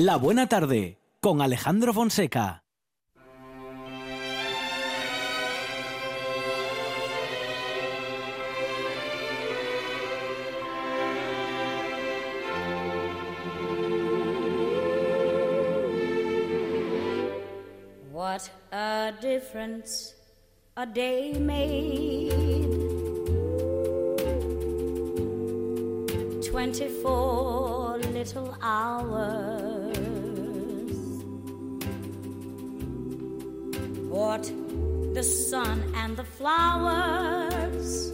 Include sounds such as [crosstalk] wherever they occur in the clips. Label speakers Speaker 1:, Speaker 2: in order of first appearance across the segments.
Speaker 1: La Buena Tarde con Alejandro Fonseca.
Speaker 2: What a difference a day made. 24 little hours. The sun and the flowers.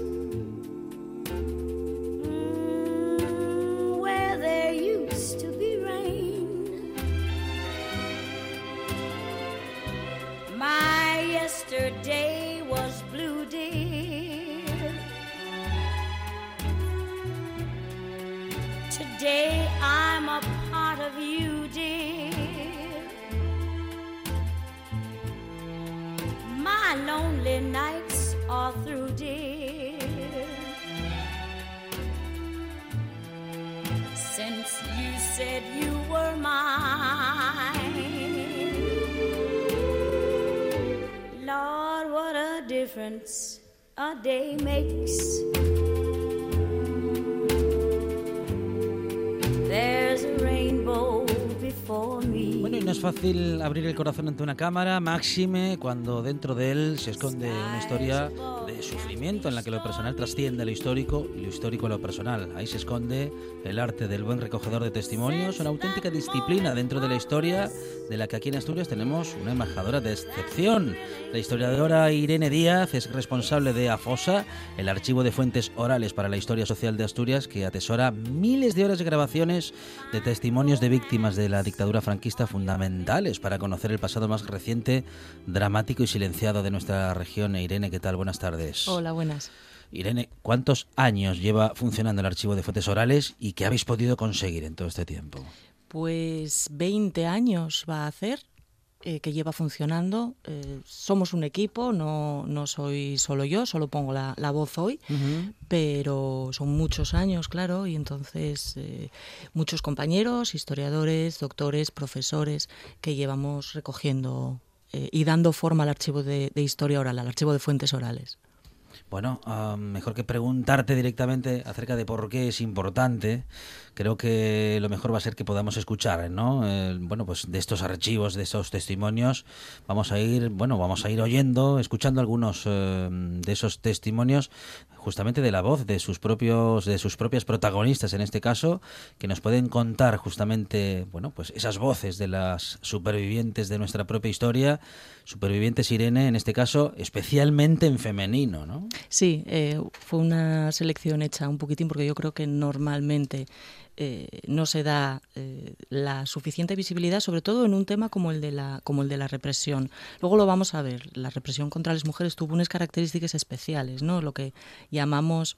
Speaker 2: Difference a day makes.
Speaker 3: Es fácil abrir el corazón ante una cámara, máxime cuando dentro de él se esconde una historia de sufrimiento en la que lo personal trasciende lo histórico y lo histórico lo personal. Ahí se esconde el arte del buen recogedor de testimonios, una auténtica disciplina dentro de la historia de la que aquí en Asturias tenemos una embajadora de excepción. La historiadora Irene Díaz es responsable de AFOSA, el archivo de fuentes orales para la historia social de Asturias, que atesora miles de horas de grabaciones de testimonios de víctimas de la dictadura franquista fundamentales para conocer el pasado más reciente, dramático y silenciado de nuestra región. Irene, ¿qué tal? Buenas tardes.
Speaker 4: Hola, buenas.
Speaker 3: Irene, ¿cuántos años lleva funcionando el archivo de fuentes orales y qué habéis podido conseguir en todo este tiempo?
Speaker 4: Pues 20 años va a hacer eh, que lleva funcionando. Eh, somos un equipo, no, no soy solo yo, solo pongo la, la voz hoy, pero son muchos años, claro, y entonces eh, muchos compañeros, historiadores, doctores, profesores que llevamos recogiendo y dando forma al archivo de, de historia oral, al archivo de fuentes orales.
Speaker 3: Bueno, ah, mejor que preguntarte directamente acerca de por qué es importante, creo que lo mejor va a ser que podamos escuchar, ¿no? Eh, bueno, pues de estos archivos, de estos testimonios, vamos a ir, bueno, vamos a ir oyendo, escuchando algunos eh, de esos testimonios, justamente de la voz de sus propios, de sus propias protagonistas, en este caso, que nos pueden contar justamente, bueno, pues esas voces de las supervivientes de nuestra propia historia, supervivientes Irene, en este caso, especialmente en femenino, ¿no?
Speaker 4: Sí, eh, fue una selección hecha un poquitín porque yo creo que normalmente eh, no se da eh, la suficiente visibilidad, sobre todo en un tema como el de la como el de la represión. Luego lo vamos a ver. La represión contra las mujeres tuvo unas características especiales, ¿no? Lo que llamamos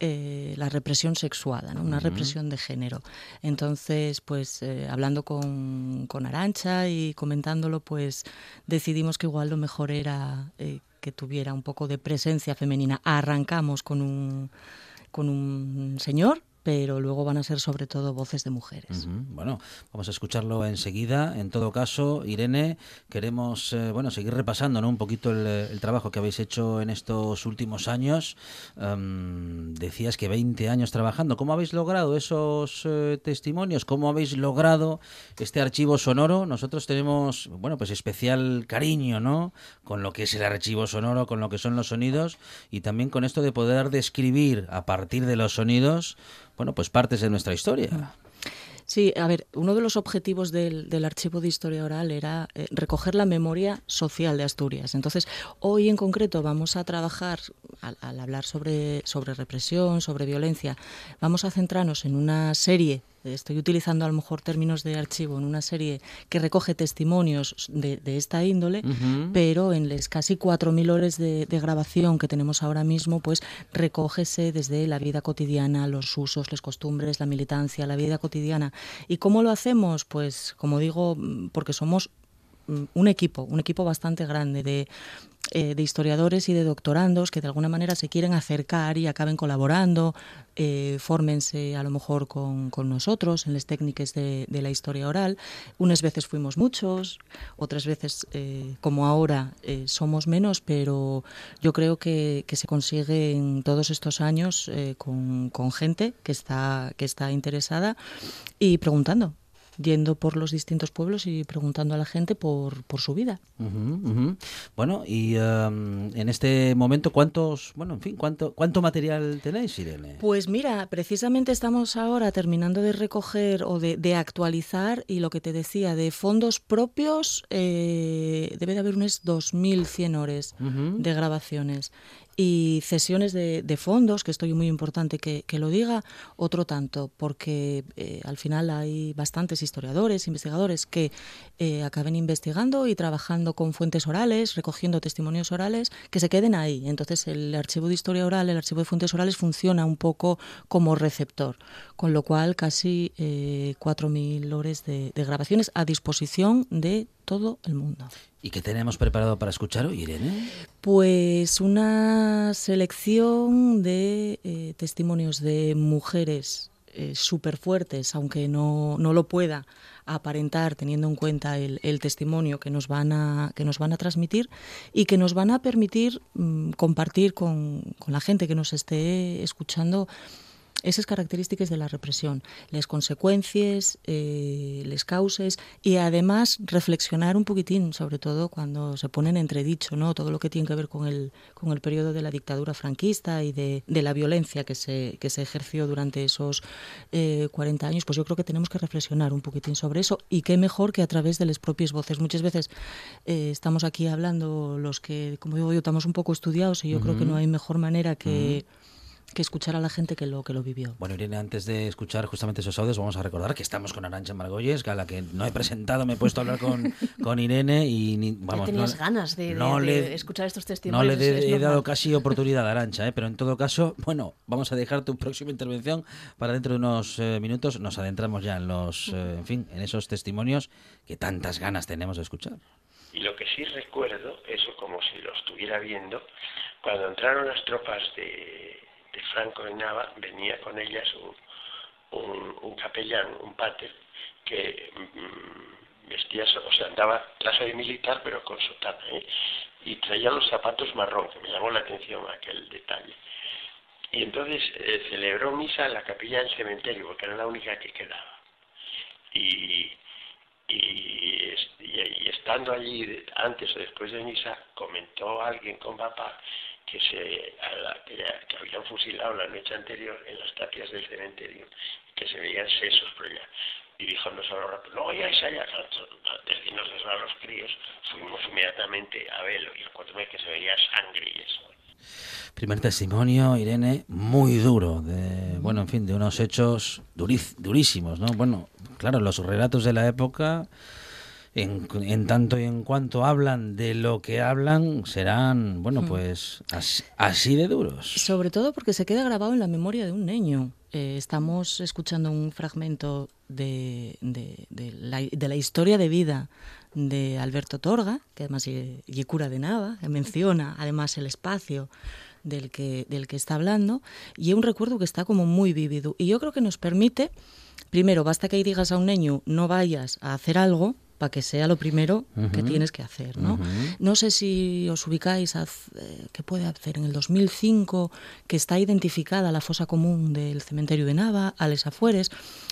Speaker 4: eh, la represión sexuada, ¿no? una represión de género. Entonces, pues eh, hablando con, con Arancha y comentándolo, pues decidimos que igual lo mejor era eh, que tuviera un poco de presencia femenina. Arrancamos con un, con un señor, pero luego van a ser sobre todo voces de mujeres.
Speaker 3: Bueno, vamos a escucharlo enseguida. En todo caso, Irene, queremos eh, bueno seguir repasando ¿no? un poquito el, el trabajo que habéis hecho en estos últimos años. Am, decías que 20 años trabajando. ¿Cómo habéis logrado esos eh, testimonios? ¿Cómo habéis logrado este archivo sonoro? Nosotros tenemos, bueno, pues especial cariño, ¿no? Con lo que es el archivo sonoro, con lo que son los sonidos y también con esto de poder describir a partir de los sonidos, bueno, pues partes de nuestra historia.
Speaker 4: Sí, a ver, uno de los objetivos del, del archivo de historia oral era eh, recoger la memoria social de Asturias. Entonces, hoy en concreto vamos a trabajar, al, al hablar sobre, sobre represión, sobre violencia, vamos a centrarnos en una serie, estoy utilizando a lo mejor términos de archivo, en una serie que recoge testimonios de, de esta índole, pero en las casi 4.000 horas de, de grabación que tenemos ahora mismo, pues recógese desde la vida cotidiana, los usos, las costumbres, la militancia, la vida cotidiana. ¿Y cómo lo hacemos? Pues, como digo, porque somos mm, un equipo, un equipo bastante grande de eh, de historiadores y de doctorandos que de alguna manera se quieren acercar y acaben colaborando, eh, fórmense a lo mejor con, con nosotros en las técnicas de, de, la historia oral. Unas veces fuimos muchos, otras veces, eh, como ahora, eh, somos menos, pero yo creo que, que se consigue en todos estos años eh, con, con gente que está, que está interesada y preguntando yendo por los distintos pueblos y preguntando a la gente por, por su vida.
Speaker 3: Uh -huh, uh -huh. Bueno, y um, en este momento, ¿cuántos, bueno, en fin, cuánto, cuánto material tenéis, Irene?
Speaker 4: Pues mira, precisamente estamos ahora terminando de recoger o de, de actualizar y lo que te decía, de fondos propios, eh, debe de haber unos 2.100 horas uh -huh. de grabaciones y cesiones de, de, fondos, que esto es muy importante que, lo diga, otro tanto, porque eh, al final hay bastantes historiadores, investigadores que eh, acaben investigando y trabajando con fuentes orales, recogiendo testimonios orales, que se queden ahí. Entonces el archivo de historia oral, el archivo de fuentes orales funciona un poco como receptor, con lo cual casi eh, 4.000 horas de grabaciones a disposición de todo el mundo.
Speaker 3: ¿Y qué tenemos preparado para escuchar hoy, Irene?
Speaker 4: Pues una selección de eh, testimonios de mujeres eh, súper fuertes, aunque no, no, lo pueda aparentar teniendo en cuenta el, testimonio que nos, van a, que nos van a transmitir y que nos van a permitir mmm, compartir con, con la gente que nos esté escuchando esas características de la represión, las consecuencias, eh, las causas y además reflexionar un poquitín, sobre todo cuando se pone en entredicho ¿no? todo lo que tiene que ver con el, con el periodo de la dictadura franquista y de, de la violencia que se, que se ejerció durante esos eh, 40 años, pues yo creo que tenemos que reflexionar un poquitín sobre eso y qué mejor que a través de las propias voces. Muchas veces eh, estamos aquí hablando los que, como digo yo, estamos un poco estudiados y yo uh -huh. creo que no hay mejor manera que... Uh -huh que escuchar a la gente que lo que lo vivió.
Speaker 3: Bueno, Irene, antes de escuchar justamente esos audios, vamos a recordar que estamos con Arancha Margolles, a la que no he presentado, me he puesto a hablar con, [laughs] con Irene y ni,
Speaker 5: vamos, tenías no, ganas de, no de, de, escuchar estos testimonios.
Speaker 3: No le he, he dado casi oportunidad a Arancha, ¿eh? pero en todo caso, bueno, vamos a dejar tu próxima intervención para dentro de unos eh, minutos. Nos adentramos ya en los, eh, en fin, en esos testimonios que tantas ganas tenemos de escuchar.
Speaker 6: Y lo que sí recuerdo, eso como si lo estuviera viendo, cuando entraron las tropas de de Franco de Nava venía con ellas un, un, capellán, un pater, que mmm, vestía, o sea, andaba clase de militar pero con sotana, ¿eh? y traía los zapatos marrón, que me llamó la atención aquel detalle. Y entonces eh, celebró misa en la capilla del cementerio, porque era la única que quedaba. Y, y estando allí, antes o después de misa, comentó alguien con papá que se a la, que, que, habían fusilado la noche anterior en las tapias del cementerio, que se veían sesos por allá. Y dijo no solo no vayáis allá, antes de nos a los críos, fuimos inmediatamente a verlo y encontré que se veía sangre y eso.
Speaker 3: Primer testimonio, Irene, muy duro, de, bueno, en fin, de unos hechos duris, durísimos, ¿no? Bueno, claro, los relatos de la época en, en, tanto y en cuanto hablan de lo que hablan, serán, bueno, pues así, así, de duros.
Speaker 4: Sobre todo porque se queda grabado en la memoria de un niño. Eh, estamos escuchando un fragmento de, de, de, la, de, la, historia de vida de Alberto Torga, que además y cura de Nava, que menciona además el espacio del que, del que está hablando, y es un recuerdo que está como muy vívido. Y yo creo que nos permite, primero, basta que digas a un niño, no vayas a hacer algo, para que sea lo primero uh -huh. que tienes que hacer. ¿no? Uh -huh. no sé si os ubicáis, a, eh, ¿qué puede hacer? En el 2005, que está identificada la fosa común del cementerio de Nava, a les afueres.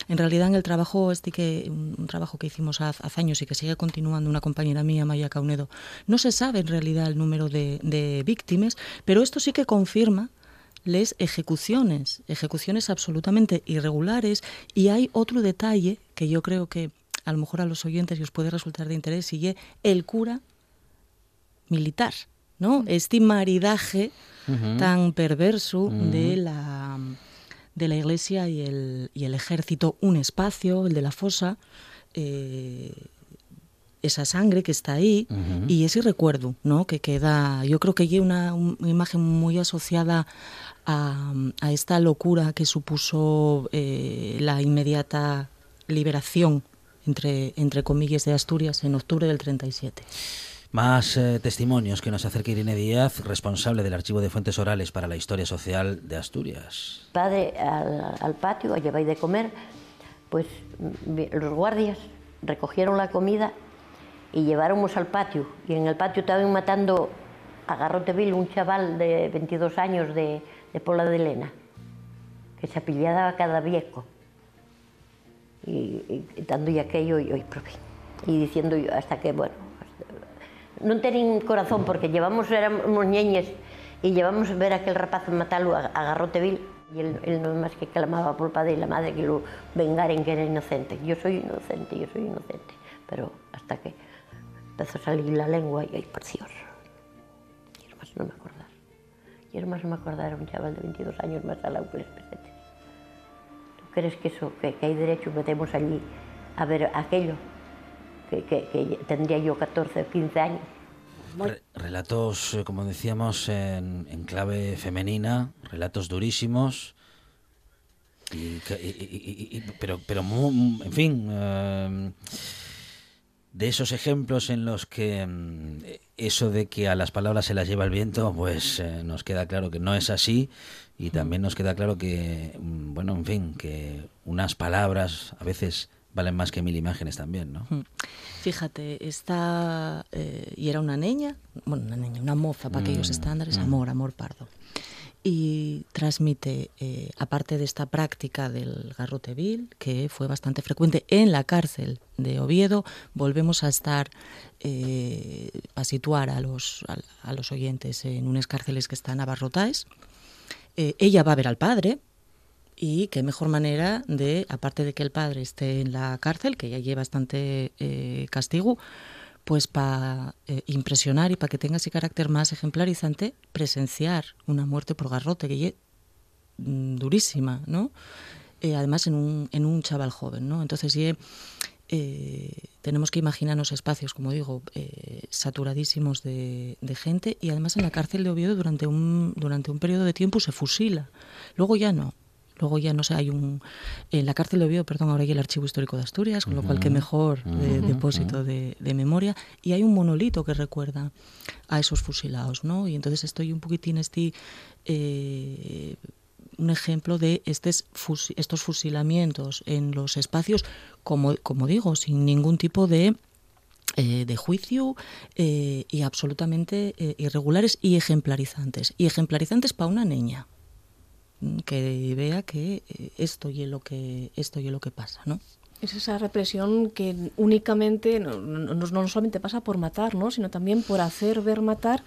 Speaker 4: En realidad, en el trabajo, este que, un trabajo que hicimos hace, hace, años y que sigue continuando una compañera mía, Maya Caunedo, no se sabe en realidad el número de, de víctimas, pero esto sí que confirma les ejecuciones, ejecuciones absolutamente irregulares y hay otro detalle que yo creo que a lo mejor a los oyentes y os puede resultar de interés, sigue el cura militar, ¿no? Este maridaje uh -huh. tan perverso uh -huh. de la de la iglesia y el, y el ejército, un espacio, el de la fosa, eh, esa sangre que está ahí uh -huh. y ese recuerdo, ¿no? Que queda, yo creo que hay una, una imagen muy asociada a, a, esta locura que supuso eh, la inmediata liberación entre, entre comillas, de Asturias en octubre del 37.
Speaker 3: Más eh, testimonios que nos acerca Irene Díaz, responsable del Archivo de Fuentes Orales para la Historia Social de Asturias.
Speaker 7: Padre al, al patio a llevar de comer, pues los guardias recogieron la comida y lleváramos al patio. Y en el patio estaban matando a Garroteville un chaval de 22 años de, de Pola de Elena, que se apillaba cada viejo. Y, y, dando y aquello, y hoy probé. Y diciendo yo, hasta que, bueno, non tenín corazón porque llevamos, éramos ñeñes e llevamos a ver aquel rapaz matalo a, a Garroteville y él, él no máis que clamaba por padre e la madre que lo vengaren que era inocente. Yo soy inocente, yo soy inocente. Pero hasta que empezó a salir la lengua y, ay, por Dios, quiero más no me acordar. Quiero más no me acordar, era un chaval de 22 años más alado que les pesetes. ¿Tú crees que eso, que, que hay derecho metemos allí a ver aquello? que, que, que tendría yo 14 o 15 años.
Speaker 3: Re relatos, eh, como decíamos, en, en, clave femenina, relatos durísimos, y, y, y, pero, pero en fin, eh, de esos ejemplos en los que eh, eso de que a las palabras se las lleva el viento, pues eh, nos queda claro que no es así y también nos queda claro que, mm, bueno, en fin, que unas palabras a veces valen más que mil imágenes también, ¿no?
Speaker 4: Hmm. Fíjate, está eh, y era una niña, bueno, una niña, una moza para mm, aquellos estándares, mm. amor, amor pardo. Y transmite, eh, aparte de esta práctica del garrote vil, que fue bastante frecuente en la cárcel de Oviedo, volvemos a estar, eh, a situar a los, a, los oyentes en unas cárceles que están abarrotadas. Eh, ella va a ver al padre, y qué mejor manera de, aparte de que el padre esté en la cárcel, que ya lleva bastante castigo, pues para eh, impresionar y para que tenga ese carácter más ejemplarizante, presenciar una muerte por garrote, que es mm, durísima, ¿no? Eh, además en un, en un chaval joven, ¿no? Entonces, eh, tenemos que imaginarnos espacios, como digo, eh, saturadísimos de, de, gente y además en la cárcel de Oviedo durante un, durante un periodo de tiempo se fusila. Luego ya no, luego ya no sé, hay un en la cárcel de Oviedo, perdón, ahora hay el Archivo Histórico de Asturias, con lo cual qué mejor de, depósito de, de, memoria. Y hay un monolito que recuerda a esos fusilados, ¿no? Y entonces estoy un poquitín este eh, un ejemplo de estos, fus estos fusilamientos en los espacios, como, como digo, sin ningún tipo de eh, de juicio eh, y absolutamente eh, irregulares y ejemplarizantes. Y ejemplarizantes para una niña que vea que eh, esto y lo que esto y lo que pasa, ¿no?
Speaker 5: Es esa represión que únicamente no, no, no solamente pasa por matar, ¿no? sino también por hacer ver matar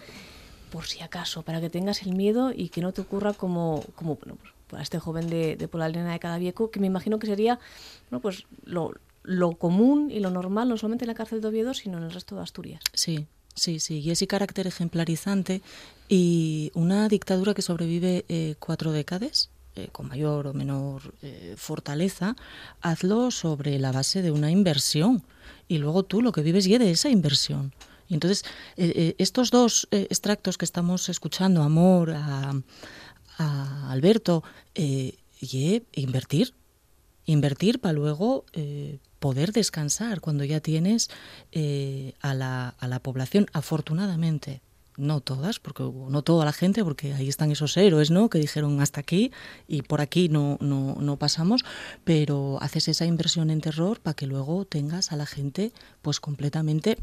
Speaker 5: por si acaso, para que tengas el miedo y que no te ocurra como, como bueno, pues, para este joven de, de Polalena de Cadavieco, que me imagino que sería bueno, pues lo, lo común y lo normal, no solamente en la cárcel de Oviedo, sino en el resto de Asturias.
Speaker 4: Sí, Sí, sí, y ese carácter ejemplarizante y una dictadura que sobrevive eh, cuatro décadas, eh, con mayor o menor eh, fortaleza, hazlo sobre la base de una inversión y luego tú lo que vives y de esa inversión. Y entonces, eh, estos dos extractos que estamos escuchando, Amor, a, a Alberto, y invertir, invertir para luego poder descansar cuando ya tienes eh, a, la, a la población, afortunadamente, no todas, porque no toda la gente, porque ahí están esos héroes, ¿no? Que dijeron hasta aquí y por aquí no, no, no pasamos, pero haces esa inversión en terror para que luego tengas a la gente pues completamente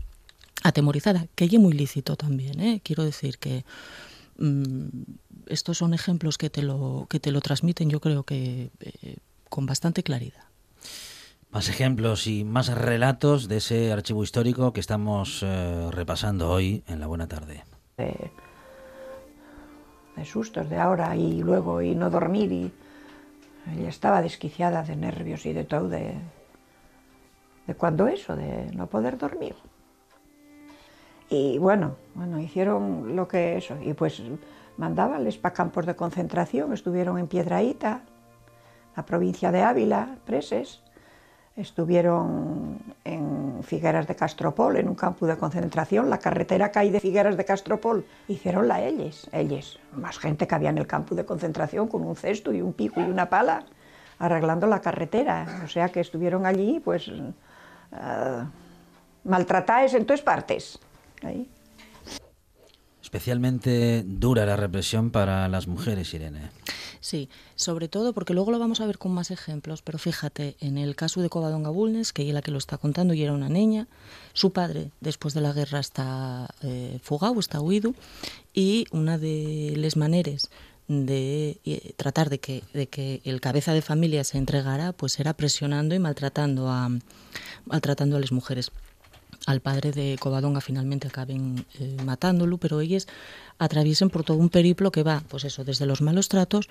Speaker 4: atemorizada, que es muy lícito también, ¿eh? Quiero decir que mmm, estos son ejemplos que te lo, que te lo transmiten, yo creo que eh, con bastante claridad.
Speaker 3: Más ejemplos y más relatos de ese archivo histórico que estamos eh, repasando hoy en la Buena Tarde.
Speaker 8: De, de, sustos de ahora y luego y no dormir y ella estaba desquiciada de nervios y de todo, de, de cuando eso, de no poder dormir. Y bueno, bueno, hicieron lo que eso, y pues mandabanles para campos de concentración, estuvieron en Piedraíta, la provincia de Ávila, preses, estuvieron en Figueras de Castropol, en un campo de concentración, la carretera cae de Figueras de Castropol, hicieron la ellos, ellos, más gente que había en el campo de concentración con un cesto y un pico y una pala, arreglando la carretera, o sea que estuvieron allí, pues uh, maltratadas en todas partes. Ahí.
Speaker 3: Especialmente dura la represión para las mujeres, Irene.
Speaker 4: Sí, sobre todo porque luego lo vamos a ver con más ejemplos, pero fíjate, en el caso de Covadonga Bulnes, que ella la que lo está contando y era una niña, su padre después de la guerra está eh, fugado, está huido, y una de las maneras de eh, tratar de que, de que el cabeza de familia se entregara, pues era presionando y maltratando a, maltratando a las mujeres. Al padre de Covadonga finalmente acaben eh, matándolo, pero ellas atraviesen por todo un periplo que va, pues eso, desde los malos tratos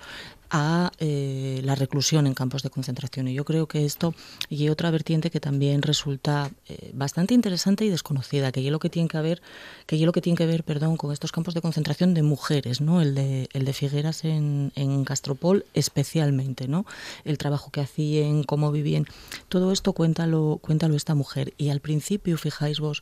Speaker 4: a eh, la reclusión en campos de concentración. Y yo creo que esto y otra vertiente que también resulta eh, bastante interesante y desconocida, que es lo que tiene que ver, que lo que tiene que ver, perdón, con estos campos de concentración de mujeres, ¿no? El de el de Figueras en, en Castropol especialmente, ¿no? El trabajo que hacían, cómo vivían, todo esto cuéntalo, cuéntalo esta mujer. Y al principio, fijáis vos,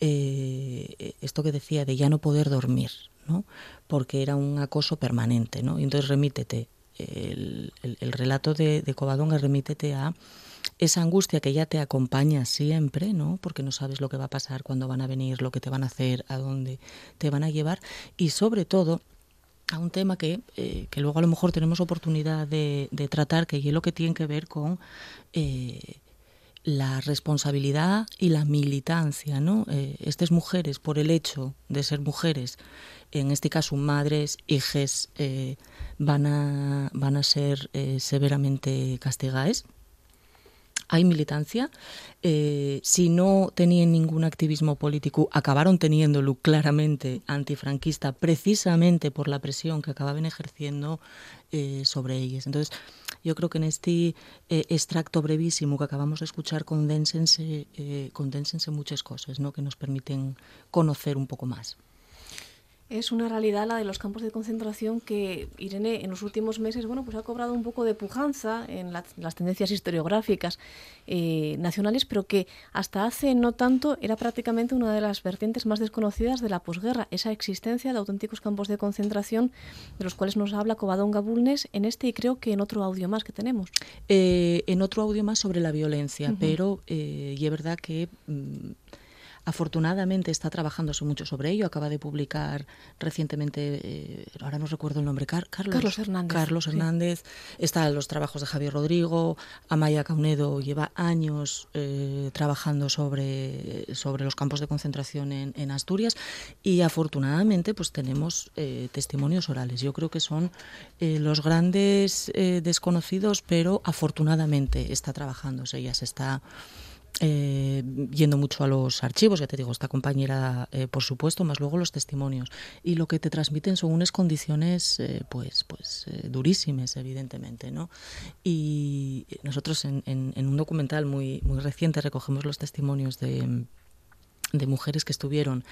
Speaker 4: eh, esto que decía de ya no poder dormir, ¿no? porque era un acoso permanente. ¿no? Y entonces remítete, el, el, el relato de, de Covadonga remítete a esa angustia que ya te acompaña siempre, ¿no? Porque no sabes lo que va a pasar, cuándo van a venir, lo que te van a hacer, a dónde te van a llevar y sobre todo a un tema que, eh, que luego a lo mejor tenemos oportunidad de, de tratar, que es lo que tiene que ver con eh, la responsabilidad y la militancia, ¿no? Eh, estas mujeres, por el hecho de ser mujeres, en este caso madres, hijas, eh, van, a, van a ser eh, severamente castigadas. Hay militancia. Eh, si no tenían ningún activismo político, acabaron teniéndolo claramente antifranquista, precisamente por la presión que acababan ejerciendo sobre ellas. Entonces, yo creo que en este eh, extracto brevísimo que acabamos de escuchar condénsense, eh, condénsense muchas cosas ¿no? que nos permiten conocer un poco más.
Speaker 5: Es una realidad la de los campos de concentración que Irene en los últimos meses bueno, pues ha cobrado un poco de pujanza en la, las tendencias historiográficas eh, nacionales, pero que hasta hace no tanto era prácticamente una de las vertientes más desconocidas de la posguerra, esa existencia de auténticos campos de concentración de los cuales nos habla Covadonga Bulnes en este y creo que en otro audio más que tenemos.
Speaker 4: Eh, en otro audio más sobre la violencia, uh -huh. pero eh, y es verdad que... Mm, Afortunadamente está trabajándose mucho sobre ello. Acaba de publicar recientemente, eh, ahora no recuerdo el nombre, Car Carlos,
Speaker 5: Carlos Hernández.
Speaker 4: Carlos Hernández. Sí. Están los trabajos de Javier Rodrigo. Amaya Caunedo lleva años eh, trabajando sobre, sobre los campos de concentración en, en Asturias y afortunadamente pues tenemos eh, testimonios orales. Yo creo que son los grandes desconocidos, pero afortunadamente está trabajándose, ya se está eh, yendo mucho a los archivos, ya te digo, esta compañera, eh, por supuesto, más luego los testimonios. Y lo que te transmiten son unas condiciones, eh, pues, pues eh, durísimas, evidentemente, ¿no? Y nosotros en, en, en, un documental muy, muy reciente recogemos los testimonios de de mujeres que estuvieron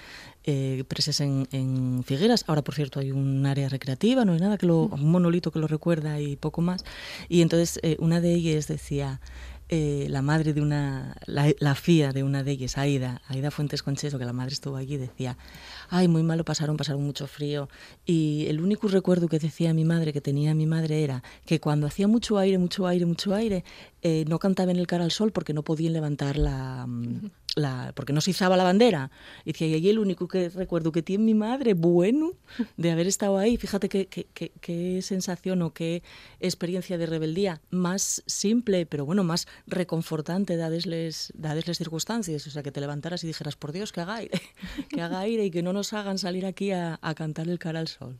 Speaker 4: eh, presas en, en, Figueras. Ahora, por cierto, hay un área recreativa, no hay nada que lo, un monolito que lo recuerda y poco más. Y entonces eh, una de ellas decía, eh, la madre de una, la, la, fía de una de ellas, Aida, Aida Fuentes Concheso, que la madre estuvo allí, decía, ay, muy malo pasaron, pasaron mucho frío. Y el único recuerdo que decía mi madre, que tenía mi madre, era que cuando hacía mucho aire, mucho aire, mucho aire, eh, no cantaba en el cara al sol porque no podían levantar la... Porque no se izaba la bandera. Y decía, y ahí el único que recuerdo que tiene mi madre, bueno, de haber estado ahí. Fíjate qué, qué, qué, sensación o qué experiencia de rebeldía más simple, pero bueno, más reconfortante, dades les, dades les circunstancias. O sea, que te levantaras y dijeras, por Dios, que haga aire, [laughs] que haga aire y que no nos hagan salir aquí a, a cantar el cara al sol.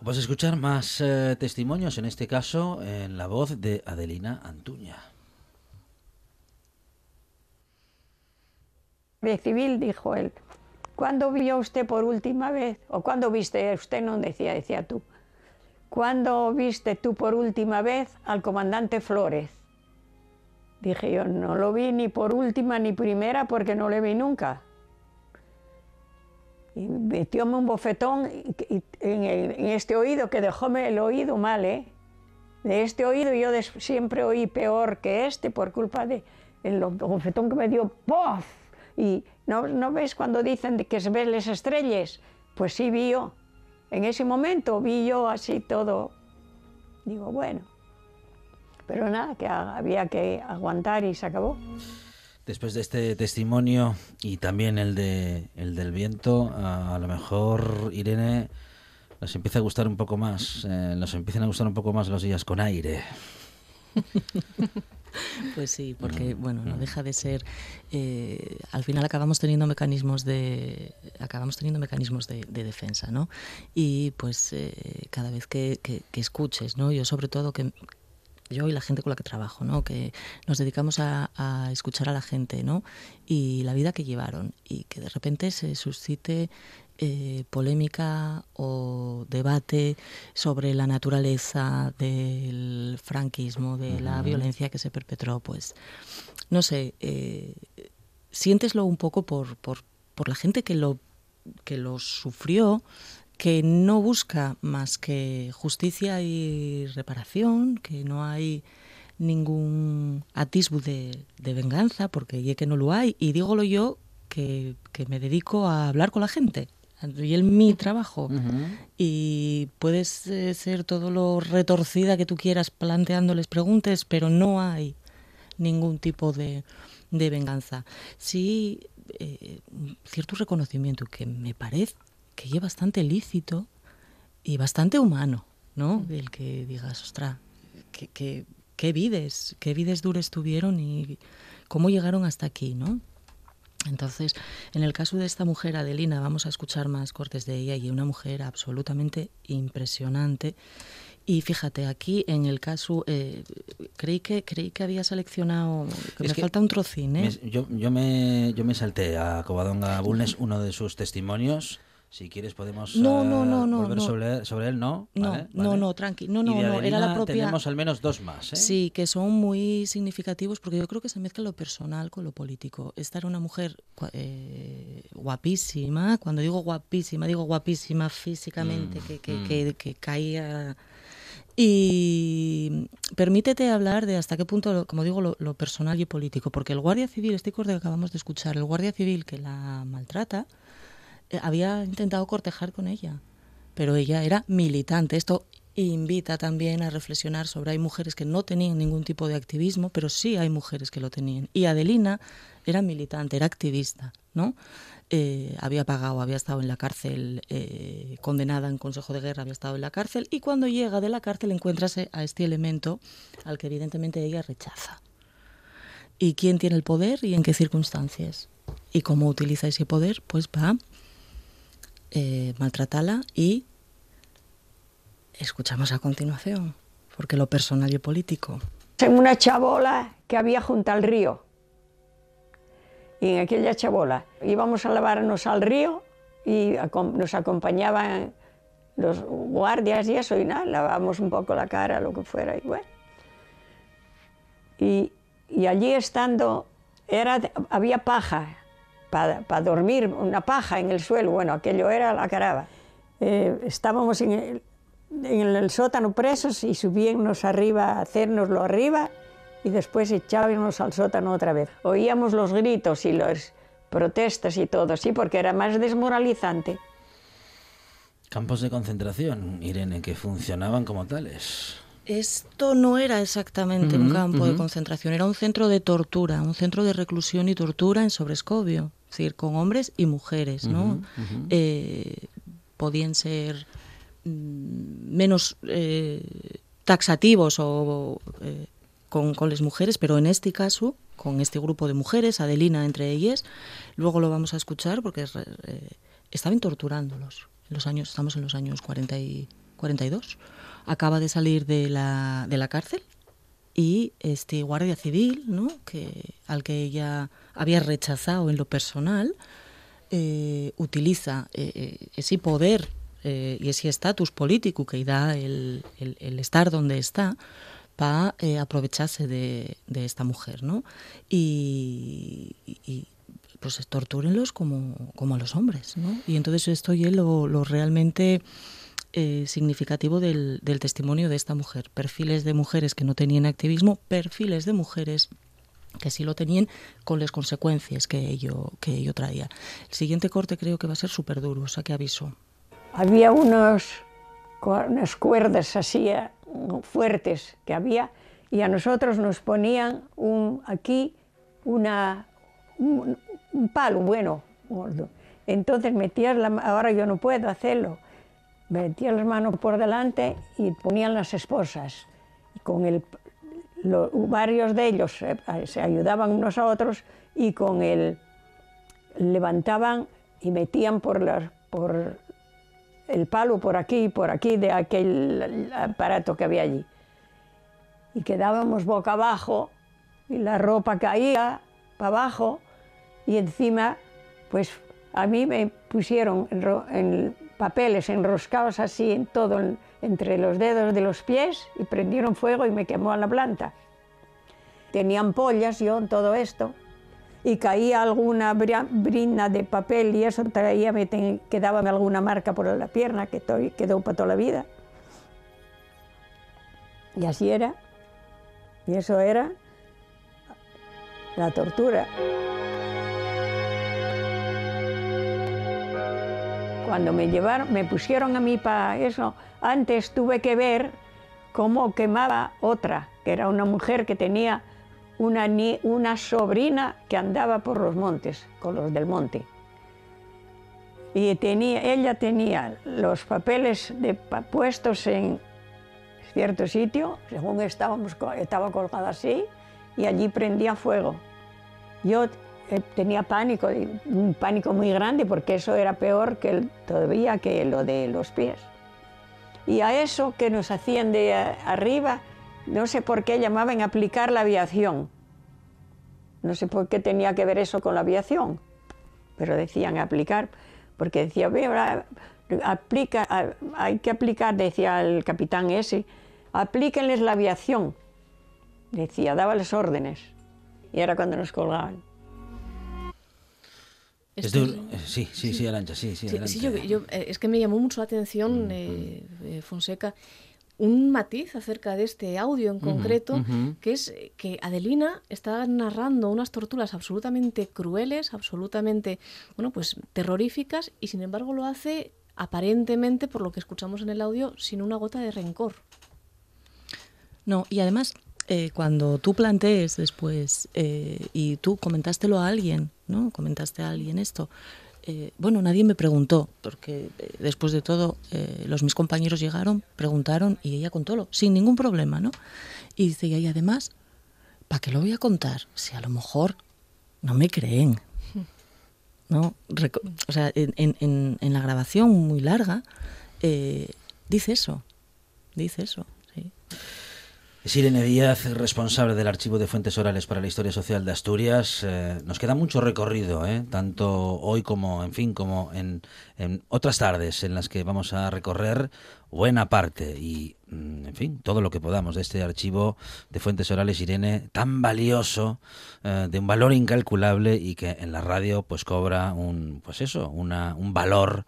Speaker 3: Vamos a escuchar más eh, testimonios, en este caso en la voz de Adelina Antuña.
Speaker 8: Civil dijo él, ¿cuándo vio usted por última vez? ¿O cuándo viste? Usted no decía, decía tú. ¿Cuándo viste tú por última vez al comandante Flores? Dije yo, no lo vi ni por última ni primera porque no le vi nunca. Y metióme un bofetón en este oído que dejóme el oído mal, ¿eh? De este oído yo siempre oí peor que este por culpa de el bofetón que me dio ¡pof! Y ¿no, ¿no ves cuando dicen que se ven las estrellas? Pues sí vi yo. En ese momento vi yo así todo. Digo, bueno. Pero nada, que había que aguantar y se acabó.
Speaker 3: Después de este testimonio y también el de el del viento, a, a lo mejor Irene nos empieza a gustar un poco más, eh, nos empiezan a gustar un poco más los días con aire. [laughs] [laughs]
Speaker 4: Pues sí, porque bueno, no deja de ser. eh, al final acabamos teniendo mecanismos de acabamos teniendo mecanismos de, de defensa, ¿no? Y pues eh, cada vez que, que- que escuches, ¿no? Yo sobre todo que yo y la gente con la que trabajo, ¿no? Que nos dedicamos a, a escuchar a la gente, ¿no? Y la vida que llevaron y que de repente se suscite eh, polémica o debate sobre la naturaleza del franquismo, de la violencia que se perpetró, pues no sé, eh, siénteslo un poco por, por, por la gente que lo, que lo sufrió, que no busca más que justicia y reparación, que no hay ningún atisbo de, de venganza, porque ya que no lo hay, y dígolo yo que, que me dedico a hablar con la gente, y es mi trabajo. Y puedes eh, ser todo lo retorcida que tú quieras planteándoles preguntas, pero no hay ningún tipo de, de venganza. Sí, eh, cierto reconocimiento que me parece que es bastante lícito y bastante humano, ¿no? El que digas, ostras, qué, qué, qué vides, qué vides dures tuvieron y cómo llegaron hasta aquí, ¿no? Entonces, en el caso de esta mujer, Adelina, vamos a escuchar más cortes de ella y una mujer absolutamente impresionante. Y fíjate, aquí en el caso, eh, creí que creí que había seleccionado, que
Speaker 3: Es
Speaker 4: me
Speaker 3: que
Speaker 4: falta un trocín, ¿eh?
Speaker 3: Me- yo, yo, me, yo me salté a Covadonga Bulnes uno de sus testimonios. Si quieres podemos
Speaker 4: No,
Speaker 3: eh,
Speaker 4: no, no, no,
Speaker 3: volver
Speaker 4: no.
Speaker 3: Sobre, sobre él, ¿no?
Speaker 4: No,
Speaker 3: Vale,
Speaker 4: no, no, tranqui. No,
Speaker 3: Y
Speaker 4: no,
Speaker 3: de
Speaker 4: no, era la propia-
Speaker 3: Tenemos al menos dos más, ¿eh?
Speaker 4: Sí, que son muy significativos porque yo creo que se mezcla lo personal con lo político. Esta era una mujer eh, guapísima, cuando digo guapísima, digo guapísima físicamente,
Speaker 3: Mm,
Speaker 4: que, que,
Speaker 3: mm.
Speaker 4: que- que caía... Y permítete hablar de hasta qué punto, como digo, lo, lo personal y político, porque el guardia civil, este corte que acabamos de escuchar, el guardia civil que la maltrata, había intentado cortejar con ella, pero ella era militante. Esto invita también a reflexionar sobre hay mujeres que no tenían ningún tipo de activismo, pero sí hay mujeres que lo tenían. Y Adelina era militante, era activista, ¿no? Eh, había pagado, había estado en la cárcel, eh, condenada en Consejo de Guerra, había estado en la cárcel, y cuando llega de la cárcel encuéntrase a este elemento al que evidentemente ella rechaza. ¿Y quién tiene el poder y en qué circunstancias? ¿Y cómo utiliza ese poder? Pues va eh, maltratarla y escuchamos a continuación, porque lo personal y político.
Speaker 8: En una chabola que había junto al río. Y en aquella chabola íbamos a lavarnos al río y nos acompañaban los guardias y eso, y nada, lavábamos un poco la cara, lo que fuera, y bueno. Y, y allí estando, era, había paja para dormir, una paja en el suelo, bueno, aquello era la caraba. Eh, estábamos en el, en el sótano presos y subíamos arriba a hacernoslo arriba y después echábamos al sótano otra vez. Oíamos los gritos y las protestas y todo, sí, porque era más desmoralizante.
Speaker 3: Campos de concentración, Irene, que funcionaban como tales.
Speaker 4: Esto no era exactamente un campo de concentración, era un centro de tortura, un centro de reclusión y tortura en Sobrescobio, es decir, con hombres y mujeres, ¿no? Eh, podían ser mm, menos eh, taxativos o eh, con, con las mujeres, pero en este caso, con este grupo de mujeres, Adelina entre ellas, luego lo vamos a escuchar porque eh, estaban torturándolos. En los años, estamos en los años 40 y 42. Acaba de salir de la, de la cárcel y este guardia civil, ¿no? que, al que ella había rechazado en lo personal, eh, utiliza eh, eh, ese poder eh, y ese estatus político que da el, el- el estar donde está para aprovecharse de, de esta mujer, ¿no? Y, y- y, pues tortúrenlos como, como a los hombres, ¿no? Y entonces esto es lo, lo realmente eh, significativo del, testimonio de esta mujer. Perfiles de mujeres que no tenían activismo, perfiles de mujeres que sí lo tenían con las consecuencias que ello, que ello traía. El siguiente corte creo que va a ser súper duro, o sea que aviso.
Speaker 8: Había unos, unas cuerdas así eh, fuertes que había y a nosotros nos ponían aquí un, palo bueno, gordo. Entonces metías la, ahora yo no puedo hacerlo, metías las manos por delante y ponían las esposas. Y con el, varios de ellos eh, se ayudaban unos a otros y con el levantaban y metían por, las, por el palo por aquí y por aquí de aquel aparato que había allí. Y quedábamos boca abajo y la ropa caía para abajo y encima, pues a mí me pusieron enro- en papeles enroscados así en todo, en- entre los dedos de los pies y prendieron fuego y me quemó la planta. Tenía ampollas yo en todo esto y caía alguna brinda de papel y eso traía, me ten- quedaba alguna marca por la pierna que to- quedó para toda la vida. Y así era. Y eso era la tortura. Cuando me llevaron, me pusieron a mí para eso, antes tuve que ver cómo quemaba otra, que era una mujer que tenía una, una sobrina que andaba por los montes, con los del monte. Y tenía, ella tenía los papeles de, puestos en cierto sitio, según estábamos, estaba colgada así, y allí prendía fuego. Yo tenía pánico, un pánico muy grande, porque eso era peor que todavía que lo de los pies. Y a eso que nos hacían de eh, arriba, no sé por qué llamaban aplicar la aviación. No sé por qué tenía que ver eso con la aviación, pero decían aplicar, porque decía, "Ve, ahora, aplica, hay que aplicar, decía el capitán ese, aplíquenles la aviación. Decía, daba las órdenes. Y era cuando nos colgaban.
Speaker 3: Es de un- eh, sí, sí, sí, Arancha, sí, sí,
Speaker 5: Sí,
Speaker 3: adelante.
Speaker 5: sí, yo, yo, eh, es que me llamó mucho la atención, eh, eh, Fonseca, un matiz acerca de este audio en concreto, que es que Adelina está narrando unas torturas absolutamente crueles, absolutamente, bueno, pues terroríficas, y sin embargo lo hace aparentemente, por lo que escuchamos en el audio, sin una gota de rencor.
Speaker 4: No, y además, eh, cuando tú plantees después eh, y tú comentástelo a alguien, ¿no? Comentaste a alguien esto. eh, bueno, nadie me preguntó, porque después de todo, los mis compañeros llegaron, preguntaron y ella contólo, sin ningún problema, ¿no? Y dice, y además, ¿para qué lo voy a contar? Si a lo mejor no me creen. ¿no? O sea, en, en- en- la grabación muy larga, dice eso, dice eso, sí.
Speaker 3: Es Irene Díaz, responsable del Archivo de Fuentes Orales para la Historia Social de Asturias. Eh, nos queda mucho recorrido, ¿eh? tanto hoy como, en fin, como en, en otras tardes en las que vamos a recorrer buena parte y, mm, en fin, todo lo que podamos de este archivo de Fuentes Orales, Irene, tan valioso, eh, de un valor incalculable y que en la radio pues cobra un, pues eso, una, un valor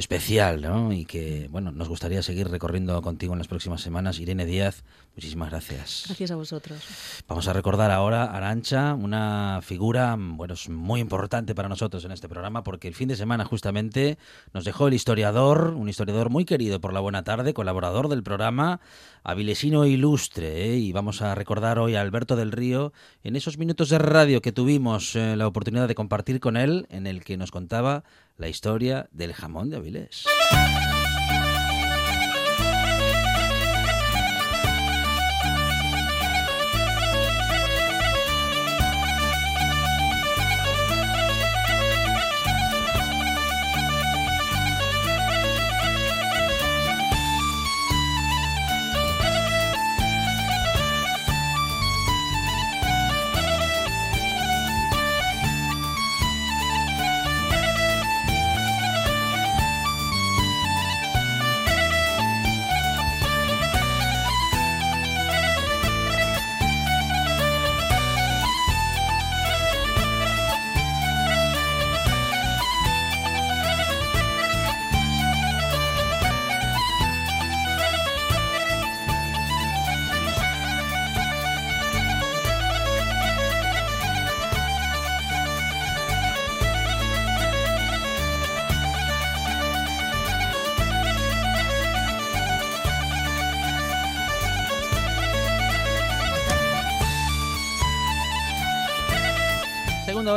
Speaker 3: especial, ¿no? Y que, bueno, nos gustaría seguir recorriendo contigo en las próximas semanas. Irene Díaz, muchísimas gracias.
Speaker 4: Gracias a vosotros.
Speaker 3: Vamos a recordar ahora a Arancha, una figura, bueno, es muy importante para nosotros en este programa porque el fin de semana justamente nos dejó el historiador, un historiador muy querido por la buena tarde, colaborador del programa, avilesino ilustre, ¿eh? y vamos a recordar hoy a Alberto del Río en esos minutos de radio que tuvimos eh, la oportunidad de compartir con él, en el que nos contaba la historia del jamón de Avilés.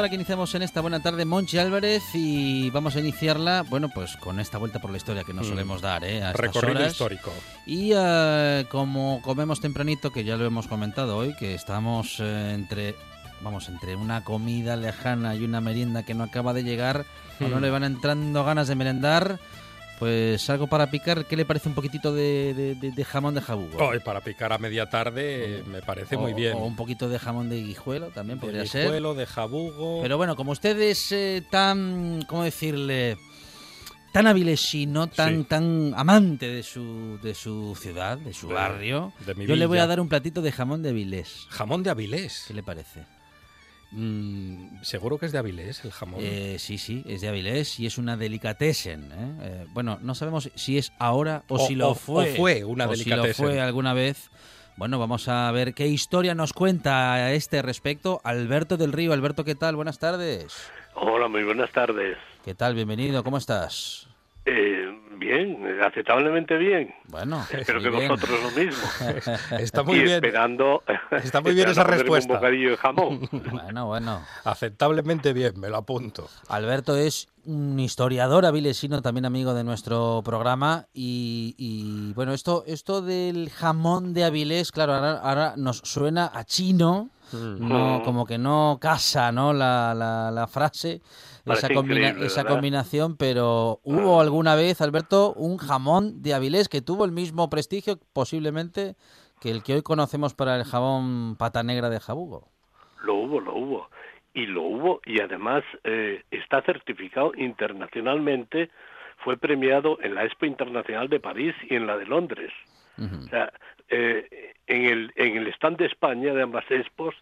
Speaker 3: Hora que iniciamos en esta buena tarde, Monchi Álvarez, y vamos a iniciarla, bueno, pues con esta vuelta por la historia que nos
Speaker 9: Mm.
Speaker 3: solemos dar, ¿eh? A
Speaker 9: Recorrido
Speaker 3: horas.
Speaker 9: histórico.
Speaker 3: Y eh, como comemos tempranito, que ya lo hemos comentado hoy, que estamos eh, entre, vamos, entre una comida lejana y una merienda que no acaba de llegar, o no le van entrando ganas de merendar, pues algo para picar, ¿qué le parece un poquito de, de- de- de jamón de jabugo?
Speaker 9: Para picar a media tarde me parece muy
Speaker 3: O-
Speaker 9: bien.
Speaker 3: O un poquito de jamón de guijuelo también podría
Speaker 9: de
Speaker 3: ser.
Speaker 9: guijuelo, de jabugo.
Speaker 3: Pero bueno, como usted es eh, tan, ¿cómo decirle? Tan avilesino, tan,
Speaker 9: Sí.
Speaker 3: tan amante de su, de su ciudad, de su barrio, yo le voy a dar un platito de jamón de Avilés.
Speaker 9: Jamón de Avilés.
Speaker 3: ¿Qué le parece?
Speaker 9: Mm, Seguro que es de Avilés el jamón.
Speaker 3: Eh, sí, sí, es de Avilés y es una delicatessen. ¿eh? Eh, bueno, no sabemos si es ahora o,
Speaker 9: O-
Speaker 3: si lo
Speaker 9: o-
Speaker 3: fue.
Speaker 9: o fue una
Speaker 3: o si lo fue alguna vez. Bueno, vamos a ver qué historia nos cuenta a este respecto Alberto del Río. Alberto, ¿qué tal? Buenas tardes.
Speaker 10: Hola, muy buenas tardes.
Speaker 3: ¿Qué tal? Bienvenido, ¿cómo estás?
Speaker 10: Eh, bien, aceptablemente bien.
Speaker 3: Bueno,
Speaker 10: Espero que
Speaker 3: bien.
Speaker 10: vosotros lo mismo. [laughs]
Speaker 9: Está muy
Speaker 10: y
Speaker 9: bien.
Speaker 10: esperando,
Speaker 9: Está muy bien esa respuesta.
Speaker 10: Un bocadillo de jamón. [laughs]
Speaker 3: Bueno, bueno.
Speaker 9: Aceptablemente bien, me lo apunto.
Speaker 3: Alberto es un historiador avilesino, también amigo de nuestro programa. Y, y, bueno, esto, esto del jamón de Avilés, claro, ahora, ahora nos suena a chino. No,
Speaker 10: Mm.
Speaker 3: como que no casa, ¿no? La, la, la frase, esa, combina- esa combinación, pero ¿hubo alguna vez, Alberto, un jamón de Avilés que tuvo el mismo prestigio, posiblemente, que el que hoy conocemos para el jamón pata negra de Jabugo?
Speaker 10: Lo hubo, lo hubo. Y lo hubo, y además eh, está certificado internacionalmente, fue premiado en la Expo Internacional de París y en la de Londres.
Speaker 3: Ujú.
Speaker 10: O sea, eh, en, el, en el stand de España de ambas expos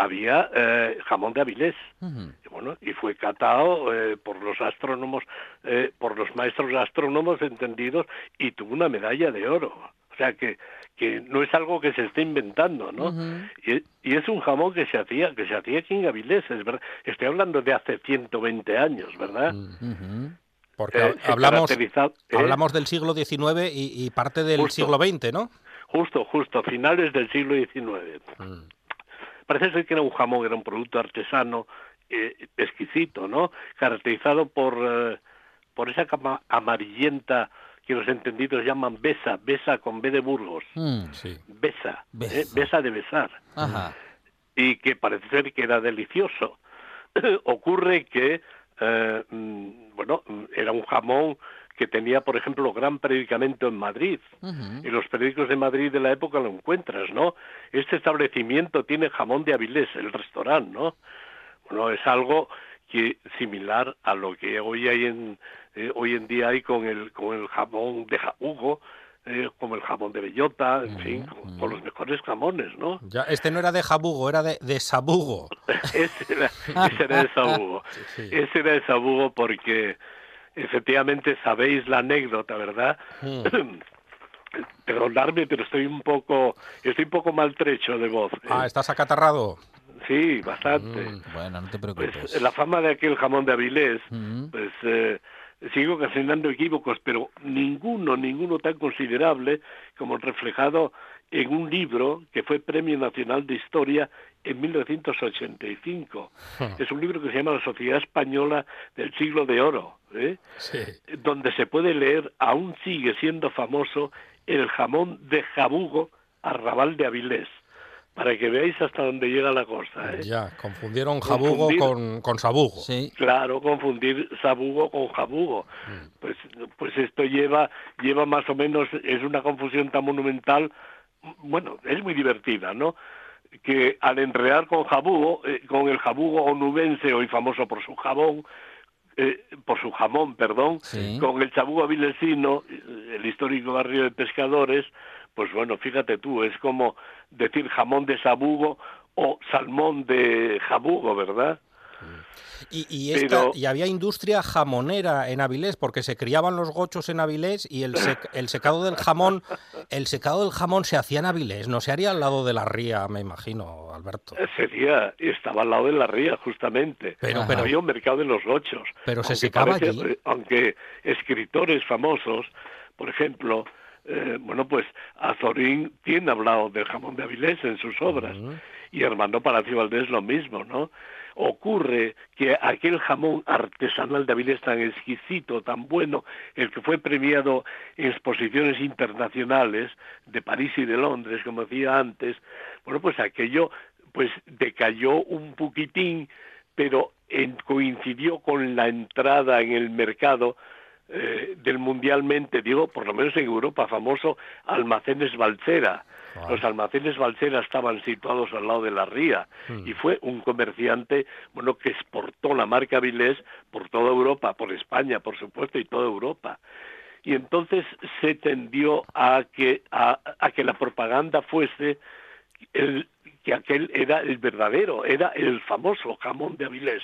Speaker 10: había eh, jamón de Avilés. Y bueno, y fue catado eh, por los astrónomos, eh, por los maestros astrónomos entendidos y tuvo una medalla de oro. O sea que, que no es algo que se esté inventando, ¿no? y, y es un jamón que se hacía, que se hacía aquí en Avilés, es verdad. Estoy hablando de hace 120 años, ¿verdad?
Speaker 9: Porque
Speaker 10: Eh,
Speaker 9: hablamos,
Speaker 10: ¿eh?
Speaker 9: hablamos del siglo XIX y, y parte del
Speaker 10: Justo.
Speaker 9: siglo XX, ¿no?
Speaker 10: Justo, justo, finales del siglo XIX. Parece ser que era un jamón, era un producto artesano eh, exquisito, ¿no? Caracterizado por, eh, por esa cama amarillenta que los entendidos llaman besa, besa con B de Burgos,
Speaker 3: Mm.
Speaker 9: Sí.
Speaker 10: besa,
Speaker 3: Besa.
Speaker 10: ¿eh? besa de besar,
Speaker 3: Ajá.
Speaker 10: y que parece ser que era delicioso. [coughs] Ocurre que, eh, mm, bueno, era un jamón que tenía, por ejemplo, gran predicamento en Madrid.
Speaker 3: Ujú.
Speaker 10: En los periódicos de Madrid de la época lo encuentras, ¿no? Este establecimiento tiene jamón de Avilés, el restaurante, ¿no? Bueno, es algo que similar a lo que hoy hay en eh, hoy en día hay con el con el jamón de jabugo, eh, como el jamón de bellota, en fin, con, con los mejores jamones, ¿no?
Speaker 9: Ya, este no era de jabugo, era de, de sabugo. [laughs]
Speaker 10: ese, era, ese era de sabugo. [laughs]
Speaker 9: Sí.
Speaker 10: Ese era de sabugo porque efectivamente sabéis la anécdota, ¿verdad?
Speaker 9: Mm. [clears throat]
Speaker 10: Perdonadme, pero estoy un poco estoy un poco maltrecho de voz. ¿eh?
Speaker 9: Ah, ¿estás acatarrado?
Speaker 10: Sí, bastante.
Speaker 9: Mm.
Speaker 3: Bueno, no te
Speaker 10: Pues
Speaker 3: preocupes.
Speaker 10: la fama de aquel jamón de Avilés,
Speaker 3: Ujú.
Speaker 10: pues eh, sigo ocasionando equívocos, pero ninguno, ninguno tan considerable como el reflejado en un libro que fue Premio Nacional de Historia en 1985. Es un libro que se llama La Sociedad Española del Siglo de Oro, ¿eh?
Speaker 9: Sí.
Speaker 10: donde se puede leer, aún sigue siendo famoso, el jamón de jabugo arrabal de Avilés, para que veáis hasta dónde llega la cosa. ¿eh?
Speaker 9: Ya, confundieron jabugo
Speaker 10: Confundir-
Speaker 9: con, con sabugo.
Speaker 3: Sí.
Speaker 10: Claro, confundir sabugo con jabugo. Pues, pues esto lleva, lleva más o menos, es una confusión tan monumental, bueno, es muy divertida, ¿no? Que al enredar con jabugo, eh, con el jabugo onubense, hoy famoso por su jabón, eh, por su jamón, perdón,
Speaker 3: Sí.
Speaker 10: con el chabugo avilesino, eh, el histórico barrio de pescadores, pues bueno, fíjate tú, es como decir jamón de sabugo o salmón de jabugo, ¿verdad?
Speaker 9: Y, y, esta-
Speaker 10: Pero-
Speaker 9: y había industria jamonera en Avilés, porque se criaban los gochos en Avilés y el, sec- el secado del jamón, el secado del jamón se hacía en Avilés, no se haría al lado de la ría, me imagino, Alberto.
Speaker 10: Sería, estaba al lado de la ría, justamente.
Speaker 9: Pero- pero-
Speaker 10: había un mercado de los gochos.
Speaker 9: Pero se secaba
Speaker 10: parece-
Speaker 9: allí.
Speaker 10: eh, Aunque escritores famosos, por ejemplo, eh, bueno, pues Azorín tiene hablado del jamón de Avilés en sus obras. Y Armando Palacio Valdés lo mismo, ¿no? Ocurre que aquel jamón artesanal de Avilés tan exquisito, tan bueno, el que fue premiado en exposiciones internacionales de París y de Londres, como decía antes, bueno, pues aquello pues decayó un poquitín, pero coincidió con la entrada en el mercado eh, del mundialmente, digo, por lo menos en Europa, famoso Almacenes Balcera. Los almacenes Balcera estaban situados al lado de la ría hmm. y fue un comerciante, bueno, que exportó la marca Vilés por toda Europa, por España, por supuesto, y toda Europa. Y entonces se tendió a que, a, que la propaganda fuese el, que aquel era el verdadero, era el famoso jamón de Avilés.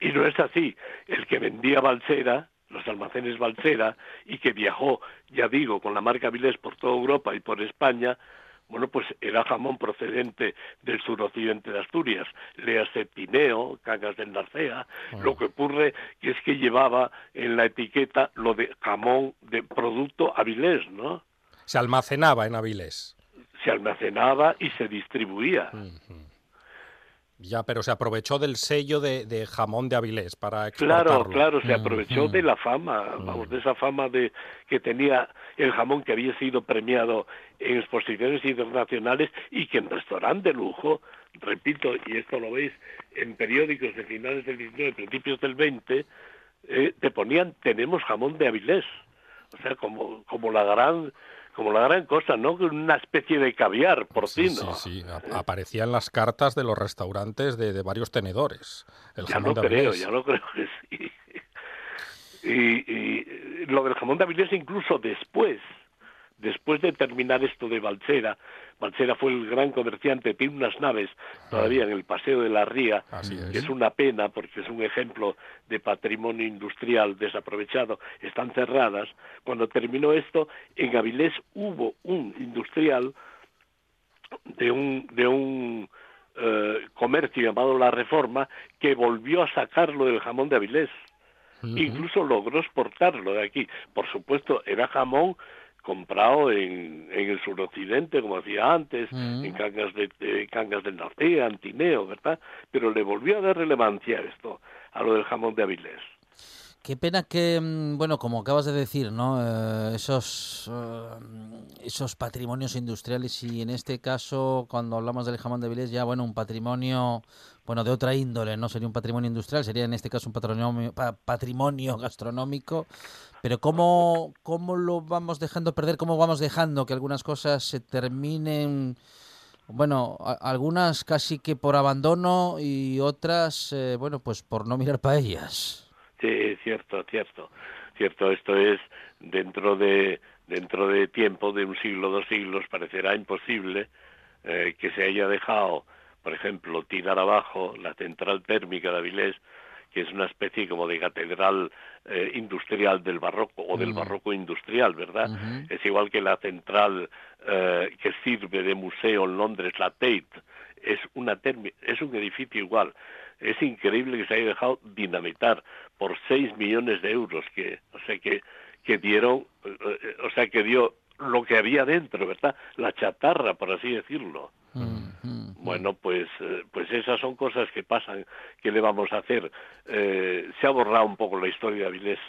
Speaker 10: Y no es así. El que vendía Balcera, los almacenes Balcera, y que viajó, ya digo, con la marca Avilés por toda Europa y por España, bueno, pues era jamón procedente del suroccidente de Asturias, léase Tineo, Cangas del Narcea, ah. lo que ocurre es que llevaba en la etiqueta lo de jamón de producto Avilés, ¿no?
Speaker 9: Se almacenaba en Avilés.
Speaker 10: Se almacenaba y se distribuía.
Speaker 9: Ya, pero se aprovechó del sello de, jamón de Avilés para
Speaker 10: exportarlo. Claro, claro, se aprovechó de la fama, vamos, de esa fama de que tenía el jamón que había sido premiado en exposiciones internacionales y que en restaurante de lujo, repito, y esto lo veis en periódicos de finales del 19, principios del 20, eh, te ponían tenemos jamón de Avilés, o sea, como, como la gran como la gran cosa, ¿no? Una especie de caviar porcino.
Speaker 9: Sí, sí, sí. aparecía en las cartas de los restaurantes de, varios tenedores.
Speaker 10: El ya lo creo, ya lo creo que sí. [laughs] Y, y, lo del jamón de Avilés incluso después, después de terminar esto de Balcera, Balcera fue el gran comerciante, tiene unas naves todavía en el Paseo de la Ría, que es una pena porque es un ejemplo de patrimonio industrial desaprovechado, están cerradas. Cuando terminó esto, en Avilés hubo un industrial de un, de un eh, comercio llamado La Reforma que volvió a sacarlo del jamón de Avilés. Incluso logró exportarlo de aquí. Por supuesto, era jamón comprado en, en el suroccidente, como decía antes, mm. en Cangas, de, Cangas del Norte, Antineo, ¿verdad? Pero le volvió a dar relevancia a esto, a lo del jamón de Avilés.
Speaker 3: Qué pena que, mm, bueno, como acabas de decir, ¿no? Eh, esos, eh, esos patrimonios industriales y en este caso, cuando hablamos del jamón de Avilés, ya, bueno, un patrimonio, bueno, de otra índole, no sería un patrimonio industrial, sería en este caso un patrimonio, patrimonio [laughs] gastronómico. Pero ¿cómo, ¿cómo lo vamos dejando perder? ¿Cómo vamos dejando que algunas cosas se terminen? Bueno, algunas casi que por abandono y otras, eh, bueno, pues por no mirar para ellas.
Speaker 10: Sí, cierto, cierto, cierto. Esto es dentro de dentro de tiempo de un siglo, dos siglos, parecerá imposible eh, que se haya dejado, por ejemplo, tirar abajo la central térmica de Avilés, que es una especie como de catedral eh, industrial del barroco o del mm. barroco industrial, ¿verdad? Es igual que la central eh, que sirve de museo en Londres, la Tate, es una es un edificio igual. Es increíble que se haya dejado dinamitar por 6 millones de euros que, o sea, que, que dieron, eh, o sea, que dio lo que había dentro, ¿verdad? La chatarra, por así decirlo. Mm, mm, bueno, pues, eh, pues esas son cosas que pasan. ¿Qué le vamos a hacer? Eh, se ha borrado un poco la historia de Avilés.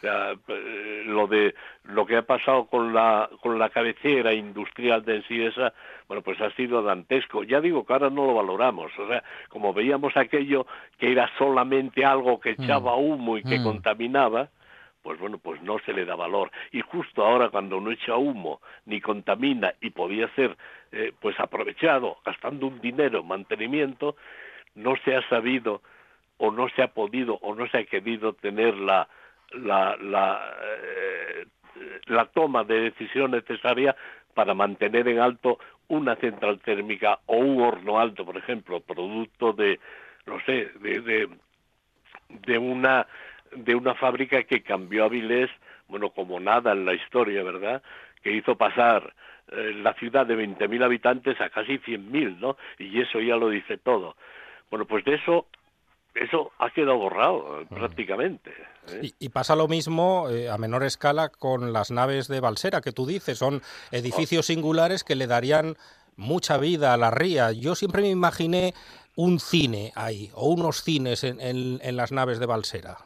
Speaker 10: O sea, eh, lo de lo que ha pasado con la con la cabecera industrial de esa, bueno, pues ha sido dantesco. Ya digo que ahora no lo valoramos. O sea, como veíamos aquello que era solamente algo que mm. echaba humo y que contaminaba, pues bueno, pues no se le da valor. Y justo ahora cuando no echa humo ni contamina y podía ser eh, pues aprovechado gastando un dinero en mantenimiento, no se ha sabido o no se ha podido o no se ha querido tener la la la, eh, la toma de decisión necesaria para mantener en alto una central térmica o un horno alto, por ejemplo, producto de no sé, de, de, de una de una fábrica que cambió a Vilés, bueno, como nada en la historia, ¿verdad? Que hizo pasar eh, la ciudad de 20.000 habitantes a casi 100.000, ¿no? Y eso ya lo dice todo. Bueno, pues de eso eso ha quedado borrado mm. prácticamente.
Speaker 9: ¿eh? Y, pasa lo mismo eh, a menor escala con las naves de Balsera que tú dices. Son edificios singulares que le darían mucha vida a la ría. Yo siempre me imaginé un cine ahí, o unos cines en, en- en las naves de Balsera.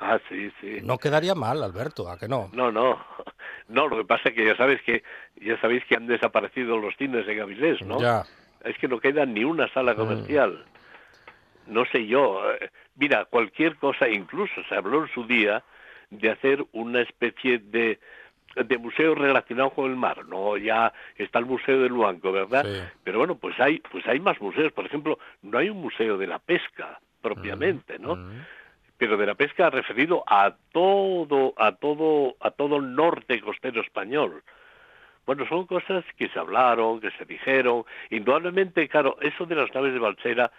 Speaker 10: Ah, sí, sí.
Speaker 9: No quedaría mal, Alberto, ¿a que no?
Speaker 10: No, no. [laughs] No, lo que pasa es que ya sabes que ya sabéis que han desaparecido los cines en Avilés, ¿no?
Speaker 9: Ya.
Speaker 10: Es que no queda ni una sala comercial. No sé yo. eh, Mira, cualquier cosa, incluso se habló en su día de hacer una especie de de museo relacionado con el mar, no ya está el museo del Luanco, ¿verdad?
Speaker 9: Sí.
Speaker 10: Pero bueno, pues hay pues hay más museos, por ejemplo, no hay un museo de la pesca propiamente, ¿no? pero de la pesca referido a todo, a todo, a todo el norte costero español. Bueno, son cosas que se hablaron, que se dijeron. Indudablemente, claro, eso de las naves de Balsera mm,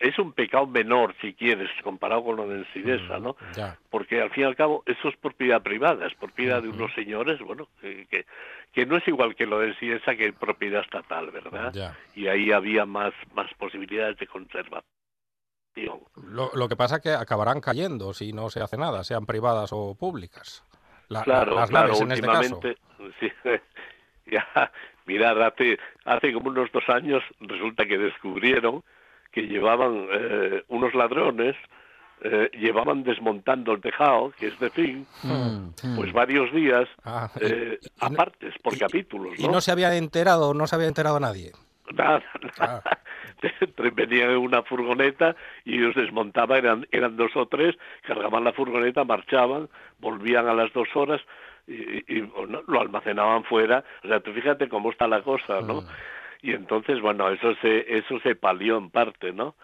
Speaker 10: es un pecado menor, si quieres, comparado con lo de Ensidesa, ¿no?
Speaker 9: Ya.
Speaker 10: Porque al fin y al cabo eso es propiedad privada, es propiedad de unos señores, bueno, que, que, que no es igual que lo de Ensidesa que propiedad estatal, ¿verdad?
Speaker 9: Ya.
Speaker 10: Y ahí había más, más posibilidades de conservación.
Speaker 9: Lo, lo que pasa es que acabarán cayendo si no se hace nada, sean privadas o públicas. La- la-
Speaker 10: claro,
Speaker 9: las
Speaker 10: claro,
Speaker 9: naves en este caso.
Speaker 10: últimamente, sí, [laughs] ya, mirad, hace, hace como unos dos años resulta que descubrieron que llevaban eh, unos ladrones, eh, llevaban desmontando el tejado, que es de fin,
Speaker 9: Mm,
Speaker 10: pues varios días,
Speaker 9: Ah, y-
Speaker 10: eh,
Speaker 9: y
Speaker 10: por capítulos,
Speaker 9: Y no se había enterado, no se había enterado nadie.
Speaker 10: Nada, nada. [laughs] Venían en una furgoneta y ellos desmontaban, eran, eran dos o tres, cargaban la furgoneta, marchaban, volvían a las dos horas y, y, bueno, lo almacenaban fuera. O sea, tú fíjate cómo está la cosa, ¿no? Y entonces, bueno, eso se, eso se palió en parte, ¿no?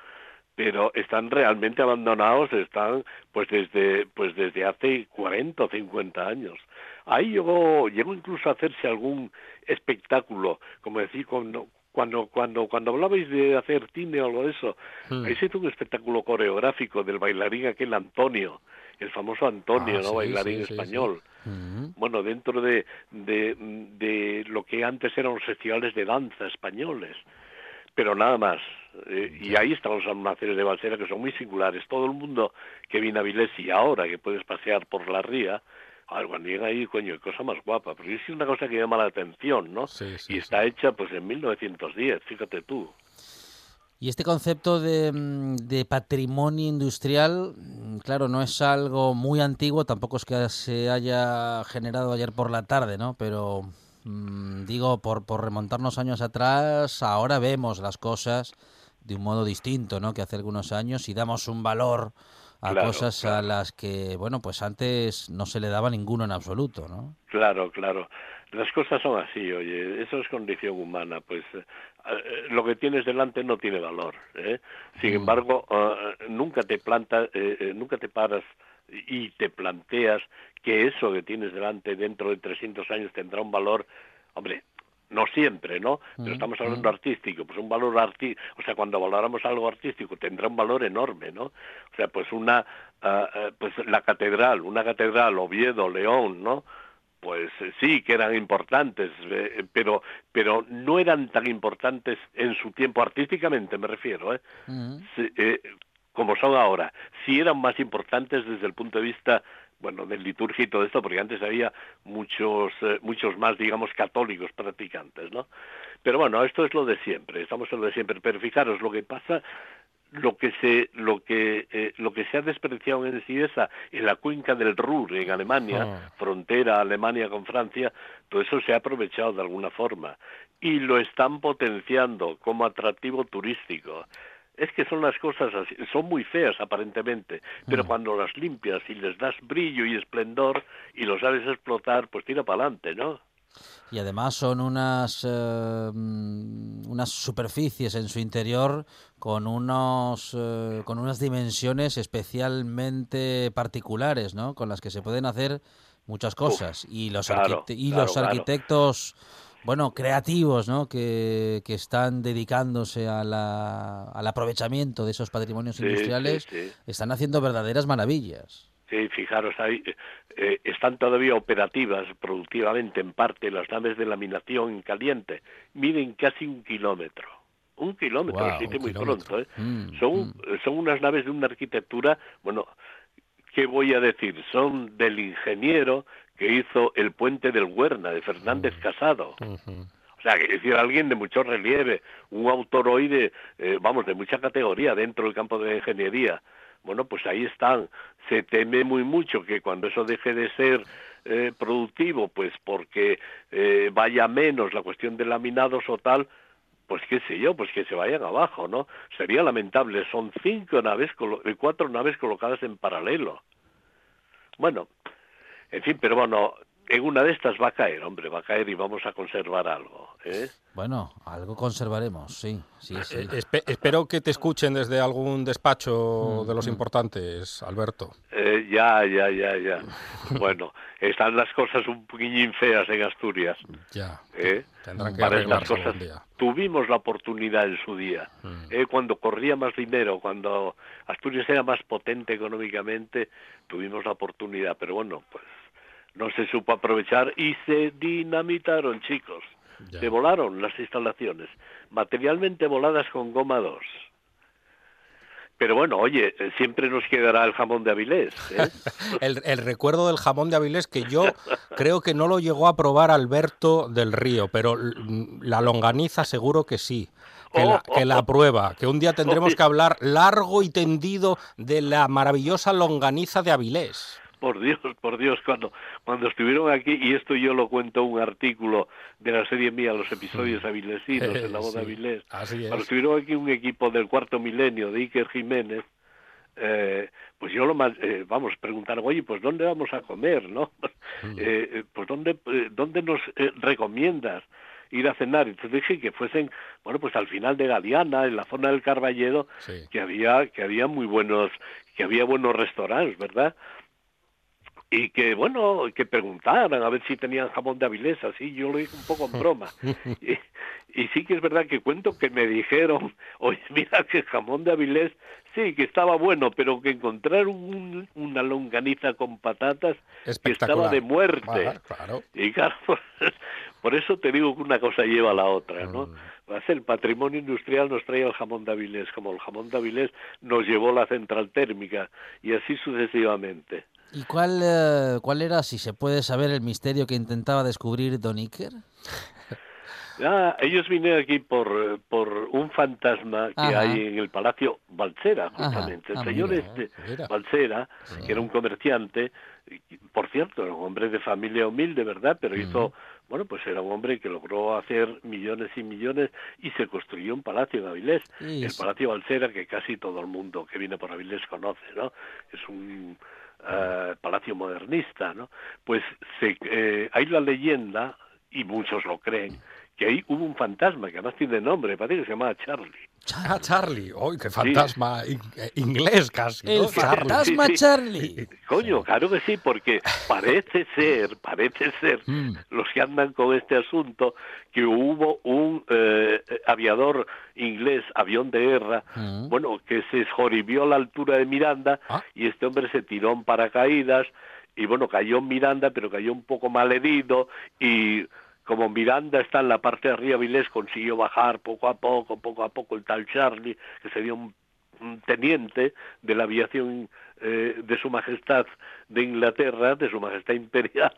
Speaker 10: Pero están realmente abandonados, están pues desde, pues desde hace 40 o 50 años. Ahí llegó, llegó incluso a hacerse algún espectáculo, como decir, cuando, cuando, cuando, cuando hablabais de hacer cine o algo de eso,
Speaker 9: Mm.
Speaker 10: ahí se hizo un espectáculo coreográfico del bailarín aquel Antonio, el famoso Antonio,
Speaker 9: Ah,
Speaker 10: ¿no?
Speaker 9: sí,
Speaker 10: bailarín
Speaker 9: sí, sí, sí.
Speaker 10: español. Bueno, dentro de, de, de lo que antes eran los festivales de danza españoles. Pero nada más. Eh, y ahí están los almacenes de Balsera que son muy singulares. Todo el mundo que viene a Vilés y ahora que puedes pasear por la ría, cuando llega ahí, coño, cosa más guapa. Porque es una cosa que llama la atención, ¿no?
Speaker 9: Sí, sí,
Speaker 10: y está hecha pues en 1910, fíjate tú.
Speaker 3: Y este concepto de, mm, de patrimonio industrial, mm, claro, no es algo muy antiguo, tampoco es que se haya generado ayer por la tarde, ¿no? Pero mm, digo, por, por remontarnos años atrás, ahora vemos las cosas de un modo distinto, ¿no? Que hace algunos años y damos un valor a
Speaker 10: Claro,
Speaker 3: cosas a las que, bueno, pues antes no se le daba ninguno en absoluto, ¿no?
Speaker 10: Claro, claro. Las cosas son así, oye, eso es condición humana, pues lo que tienes delante no tiene valor. ¿eh? Sin
Speaker 3: Mm.
Speaker 10: embargo, eh, nunca te plantas, eh, eh, nunca te paras y te planteas que eso que tienes delante dentro de 300 años tendrá un valor, hombre, no siempre, ¿no? Pero
Speaker 3: Mm,
Speaker 10: estamos hablando artístico, pues un valor arti o sea, cuando valoramos algo artístico tendrá un valor enorme, ¿no? O sea, pues una, ah, ah, pues la catedral, una catedral, Oviedo, León, ¿no? Pues eh, sí que eran importantes, eh, pero pero no eran tan importantes en su tiempo artísticamente, me refiero, ¿eh? Eh, como son ahora. Sí eran más importantes desde el punto de vista bueno, del liturgia y todo esto, porque antes había muchos, eh, muchos más, digamos, católicos practicantes, ¿no? Pero bueno, esto es lo de siempre, estamos en lo de siempre. Pero fijaros, lo que pasa, lo que se, lo que, eh, lo que se ha despreciado en Ciesa, en la cuenca del Ruhr, en Alemania,
Speaker 9: Ah.
Speaker 10: frontera Alemania con Francia, todo eso se ha aprovechado de alguna forma y lo están potenciando como atractivo turístico. Es que son las cosas así, son muy feas aparentemente, pero cuando las limpias y les das brillo y esplendor y lo sabes explotar, pues tira para adelante, ¿no?
Speaker 3: Y además son unas, eh, mm, unas superficies en su interior con, unos, eh, con unas dimensiones especialmente particulares, ¿no? Con las que se pueden hacer muchas cosas. y los,
Speaker 10: claro,
Speaker 3: arquite- y
Speaker 10: claro,
Speaker 3: los
Speaker 10: claro.
Speaker 3: arquitectos, bueno, creativos, ¿no? Que, que están dedicándose a la- al aprovechamiento de esos patrimonios
Speaker 10: Sí,
Speaker 3: industriales,
Speaker 10: sí, sí.
Speaker 3: están haciendo verdaderas maravillas.
Speaker 10: Fijaros, ahí eh, eh, están todavía operativas productivamente en parte las naves de laminación en caliente. Miden casi un kilómetro. Un kilómetro,
Speaker 3: un
Speaker 10: muy
Speaker 3: kilómetro.
Speaker 10: pronto. ¿eh?
Speaker 3: Mm,
Speaker 10: son, son unas naves de una arquitectura, bueno, ¿qué voy a decir? Son del ingeniero que hizo el puente del Huerna, de Fernández Casado. O sea, que es decir, alguien de mucho relieve, un autor hoy de, eh, vamos, de mucha categoría dentro del campo de la ingeniería. Bueno, pues ahí están. Se teme muy mucho que cuando eso deje de ser eh, productivo, pues porque eh, vaya menos la cuestión de laminados o tal, pues qué sé yo, pues que se vayan abajo, ¿no? Sería lamentable. Son cinco naves, cuatro naves colocadas en paralelo. Bueno, en fin, pero bueno, en una de estas va a caer, hombre, va a caer y vamos a conservar algo. ¿eh?
Speaker 3: Bueno, algo conservaremos, sí. sí, sí.
Speaker 9: Eh, espero que te escuchen desde algún despacho
Speaker 3: Mm,
Speaker 9: de los
Speaker 3: mm.
Speaker 9: importantes, Alberto.
Speaker 10: Eh, ya, ya, ya, ya. bueno, están las cosas un poquillín feas en Asturias.
Speaker 9: Ya.
Speaker 10: ¿eh?
Speaker 9: Tendrán que
Speaker 10: Para estas cosas
Speaker 9: algún día.
Speaker 10: tuvimos la oportunidad en su día.
Speaker 9: Mm.
Speaker 10: ¿eh? Cuando corría más dinero, cuando Asturias era más potente económicamente, tuvimos la oportunidad. Pero bueno, pues no se supo aprovechar y se dinamitaron, chicos.
Speaker 9: Ya.
Speaker 10: Se volaron las instalaciones, materialmente voladas con goma 2. Pero bueno, oye, eh, siempre nos quedará el jamón de Avilés. ¿eh? [laughs]
Speaker 9: El, el recuerdo del jamón de Avilés que yo creo que no lo llegó a probar Alberto del Río, pero mm, la longaniza seguro que sí. Que la, que la prueba, que un día tendremos que hablar largo y tendido de la maravillosa longaniza de Avilés.
Speaker 10: Por Dios, por Dios, cuando, cuando estuvieron aquí, y esto yo lo cuento en un artículo de la serie mía, los episodios avilesinos, en la voz de [laughs]
Speaker 9: Sí,
Speaker 10: Avilés,
Speaker 9: así es.
Speaker 10: cuando estuvieron aquí un equipo del cuarto milenio de Iker Jiménez, eh, pues yo lo más, eh, vamos, preguntaron, oye, pues ¿dónde vamos a comer, no? [laughs] Eh, eh, pues ¿dónde, eh, ¿dónde nos eh, recomiendas ir a cenar? Entonces dije que fuesen, bueno, pues al final de Galeana, en la zona del Carballedo,
Speaker 9: Sí.
Speaker 10: que había, que había muy buenos, que había buenos restaurantes, ¿verdad? Y que bueno que preguntaran a ver si tenían jamón de Avilés así yo lo dije un poco en broma. [laughs] Y, y sí que es verdad que cuento que me dijeron [laughs] oye mira que jamón de Avilés sí que estaba bueno pero que encontraron un- una longaniza con patatas que estaba de muerte
Speaker 9: Ah, claro.
Speaker 10: y claro por, [laughs] por eso te digo que una cosa lleva a la otra no
Speaker 9: Mm.
Speaker 10: El patrimonio industrial nos trae el jamón de Avilés como el jamón de Avilés nos llevó la central térmica y así sucesivamente
Speaker 3: ¿Y cuál, eh, cuál era, si se puede saber, el misterio que intentaba descubrir Don Iker? [laughs]
Speaker 10: Ah, ellos vinieron aquí por, eh, por un fantasma que
Speaker 3: Ajá.
Speaker 10: hay en el Palacio Balsera,
Speaker 3: Ajá.
Speaker 10: justamente. El
Speaker 3: Ah,
Speaker 10: señor
Speaker 3: mira,
Speaker 10: este,
Speaker 9: mira.
Speaker 10: Balsera, que era un comerciante, por cierto, era un hombre de familia humilde, ¿verdad? Pero hizo, bueno, pues era un hombre que logró hacer millones y millones y se construyó un palacio en Avilés.
Speaker 3: Sí,
Speaker 10: el. Palacio Balsera, que casi todo el mundo que viene por Avilés conoce, ¿no? Es un eh, palacio modernista, ¿no? Pues se, eh, hay la leyenda, y muchos lo creen, que ahí hubo un fantasma que además tiene nombre, parece que se llamaba Charlie.
Speaker 9: Ah, Charlie. ¡Uy, qué fantasma! in- eh, inglés casi.
Speaker 3: El.
Speaker 9: Charlie.
Speaker 3: fantasma
Speaker 10: Sí, sí.
Speaker 3: Charlie.
Speaker 10: Coño, claro que sí, porque parece [laughs] ser, parece ser,
Speaker 3: Mm.
Speaker 10: los que andan con este asunto, que hubo un eh, aviador inglés, avión de guerra,
Speaker 3: Mm.
Speaker 10: bueno, que se esjoribió a la altura de Miranda
Speaker 9: Ah.
Speaker 10: y este hombre se tiró en paracaídas y bueno, cayó en Miranda, pero cayó un poco mal herido y como Miranda está en la parte de arriba, Vilés consiguió bajar poco a poco, poco a poco el tal Charlie, que sería un, un teniente de la aviación eh, de su majestad de Inglaterra, de su majestad imperial,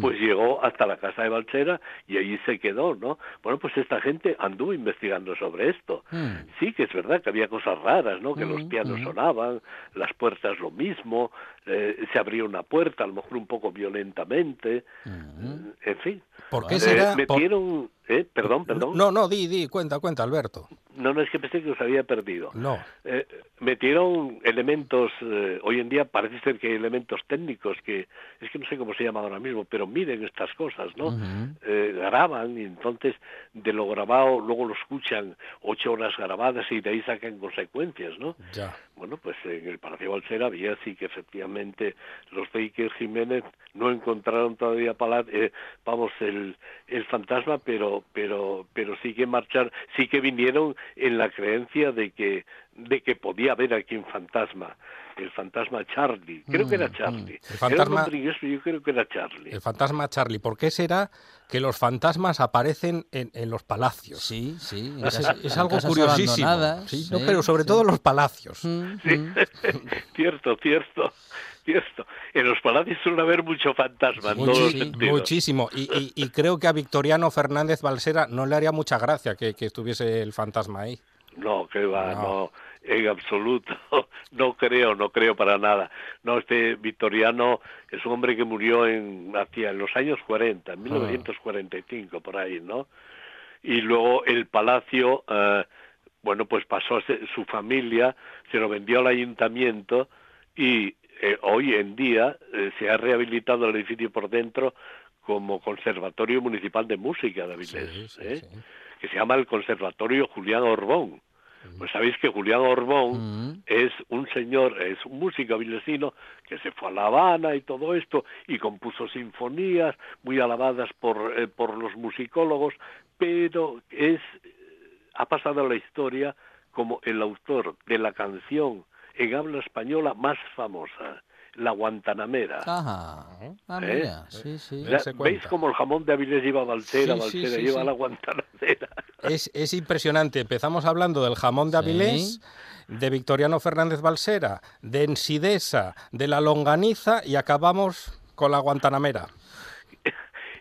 Speaker 10: pues llegó hasta la casa de Balsera y allí se quedó, ¿no? Bueno, pues esta gente anduvo investigando sobre esto.
Speaker 3: Mm.
Speaker 10: Sí que es verdad que había cosas raras, ¿no? Que los
Speaker 3: Mm,
Speaker 10: pianos
Speaker 3: mm.
Speaker 10: sonaban, las puertas lo mismo, eh, se abría una puerta, a lo mejor un poco violentamente,
Speaker 3: Mm.
Speaker 10: en fin.
Speaker 9: ¿Por qué
Speaker 10: Eh,
Speaker 9: será?
Speaker 10: metieron, eh, perdón, perdón.
Speaker 9: No, no, di, di, cuenta, cuenta, Alberto.
Speaker 10: No, no, es que pensé que os había perdido.
Speaker 9: No.
Speaker 10: Eh, metieron elementos, eh, hoy en día parece ser que hay elementos técnicos que, es que no sé cómo se llama ahora mismo, pero miren estas cosas, ¿no? Eh, graban y entonces de lo grabado luego lo escuchan ocho horas grabadas y de ahí sacan consecuencias, ¿no?
Speaker 9: Ya.
Speaker 10: Bueno, pues en el Palacio Balsera había así que efectivamente los de Iker Jiménez no encontraron todavía pala- eh, vamos el, el fantasma, pero pero pero sí que marchar, sí que vinieron en la creencia de que de que podía haber aquí un fantasma, el fantasma Charlie, creo que era
Speaker 9: Mm,
Speaker 10: Charlie.
Speaker 9: El fantasma-
Speaker 10: Era yo creo que era Charlie.
Speaker 9: El fantasma Charlie. ¿Por qué será que los fantasmas aparecen en, en los palacios?
Speaker 3: Sí, sí. en
Speaker 9: Es, algo curiosísimo.
Speaker 3: abandonadas,
Speaker 9: Sí, no,
Speaker 3: sí,
Speaker 9: pero sobre
Speaker 3: sí.
Speaker 9: todo en los palacios.
Speaker 3: Mm,
Speaker 10: Sí,
Speaker 3: mm. [laughs]
Speaker 10: cierto, cierto, cierto. En los palacios suele haber mucho fantasma en todos los
Speaker 9: Muchísimo. Y, y- y creo que a Victoriano Fernández Balsera no le haría mucha gracia que, que estuviese el fantasma ahí.
Speaker 10: No, que va,
Speaker 9: No.
Speaker 10: no. En absoluto. [laughs] No creo, no creo para nada. No, este Victoriano es un hombre que murió en, hacia en los años 40, en 1945, por ahí, ¿no? Y luego el palacio, eh, bueno, pues pasó a ser- su familia, se lo vendió al ayuntamiento y eh, hoy en día eh, se ha rehabilitado el edificio por dentro como Conservatorio Municipal de Música de Avilés,
Speaker 9: Sí, sí,
Speaker 10: ¿eh?
Speaker 9: sí.
Speaker 10: que se llama el Conservatorio Julián Orbón. Pues sabéis que Julián Orbón es un señor, es un músico avilesino que se fue a La Habana y todo esto y compuso sinfonías muy alabadas por, eh, por los musicólogos, pero es ha pasado a la historia como el autor de la canción en habla española más famosa, La Guantanamera.
Speaker 3: Ajá. Ah,
Speaker 10: ¿Eh?
Speaker 3: mira, sí, sí.
Speaker 10: ¿Veis cómo el jamón de Avilés lleva Balsera,
Speaker 3: Sí, sí,
Speaker 10: Balsera
Speaker 3: sí,
Speaker 10: lleva
Speaker 3: sí.
Speaker 10: la Guantanamera?
Speaker 9: Es, es impresionante. Empezamos hablando del jamón de
Speaker 3: Sí.
Speaker 9: Avilés, de Victoriano Fernández Balsera, de Ensidesa, de la longaniza y acabamos con la Guantanamera. [laughs]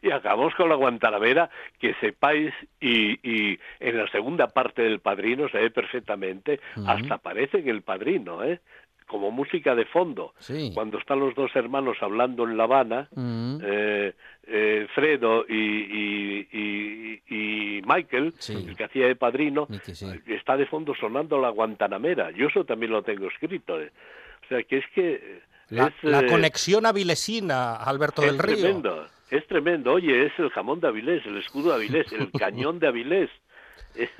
Speaker 10: Y acabamos con la Guantanamera, que sepáis, y, y en la segunda parte del Padrino se ve perfectamente, hasta aparece en el Padrino, ¿eh? Como música de fondo.
Speaker 3: Sí.
Speaker 10: Cuando están los dos hermanos hablando en La Habana,
Speaker 3: Mm.
Speaker 10: eh, eh, Fredo y, y- y- y Michael,
Speaker 3: Sí.
Speaker 10: el que hacía de padrino,
Speaker 3: sí.
Speaker 10: está de fondo sonando la Guantanamera. Yo eso también lo tengo escrito. ¿eh? O sea, que es que...
Speaker 9: La,
Speaker 10: es,
Speaker 9: la
Speaker 10: eh,
Speaker 9: conexión avilesina, Alberto del Río.
Speaker 10: tremendo, es tremendo. Oye, es el jamón de Avilés, el escudo de Avilés, el [laughs] cañón de Avilés. [laughs]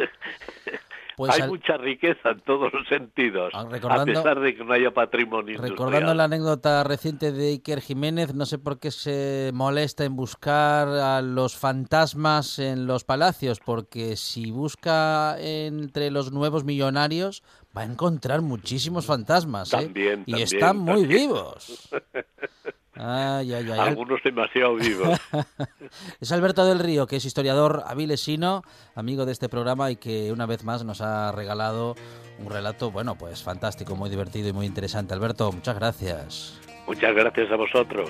Speaker 3: Pues
Speaker 10: Hay
Speaker 3: al-
Speaker 10: mucha riqueza en todos los sentidos,
Speaker 3: Ah, recordando-
Speaker 10: a pesar de que no haya patrimonio
Speaker 3: Recordando
Speaker 10: industrial.
Speaker 3: la anécdota reciente de Iker Jiménez, no sé por qué se molesta en buscar a los fantasmas en los palacios, porque si busca entre los nuevos millonarios va a encontrar muchísimos fantasmas, ¿eh?
Speaker 10: También,
Speaker 3: y
Speaker 10: también,
Speaker 3: están muy
Speaker 10: también.
Speaker 3: vivos. [laughs] Ay, ay, ay.
Speaker 10: Algunos demasiado vivos. [laughs]
Speaker 3: Es Alberto del Río, que es historiador avilesino, amigo de este programa y que una vez más nos ha regalado un relato, bueno, pues fantástico, muy divertido y muy interesante. Alberto, muchas gracias.
Speaker 10: Muchas gracias a vosotros.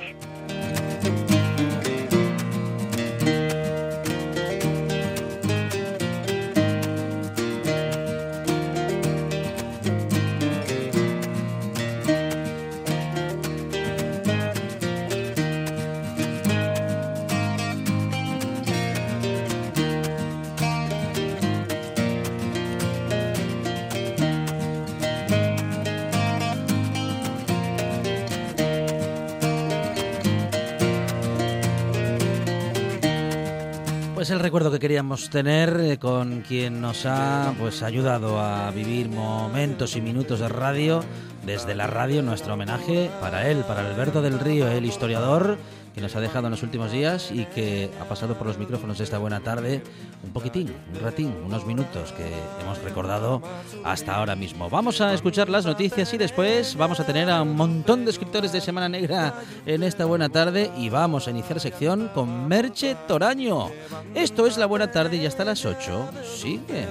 Speaker 3: Pues el recuerdo que queríamos tener eh, con quien nos ha pues ayudado a vivir momentos y minutos de radio. Desde la radio nuestro homenaje para él, para Alberto del Río, el historiador que nos ha dejado en los últimos días y que ha pasado por los micrófonos esta buena tarde un poquitín, un ratín, unos minutos que hemos recordado hasta ahora mismo. Vamos a escuchar las noticias y después vamos a tener a un montón de escritores de Semana Negra en esta buena tarde y vamos a iniciar sección con Merche Toraño. Esto es la buena tarde y hasta las 8 sigue.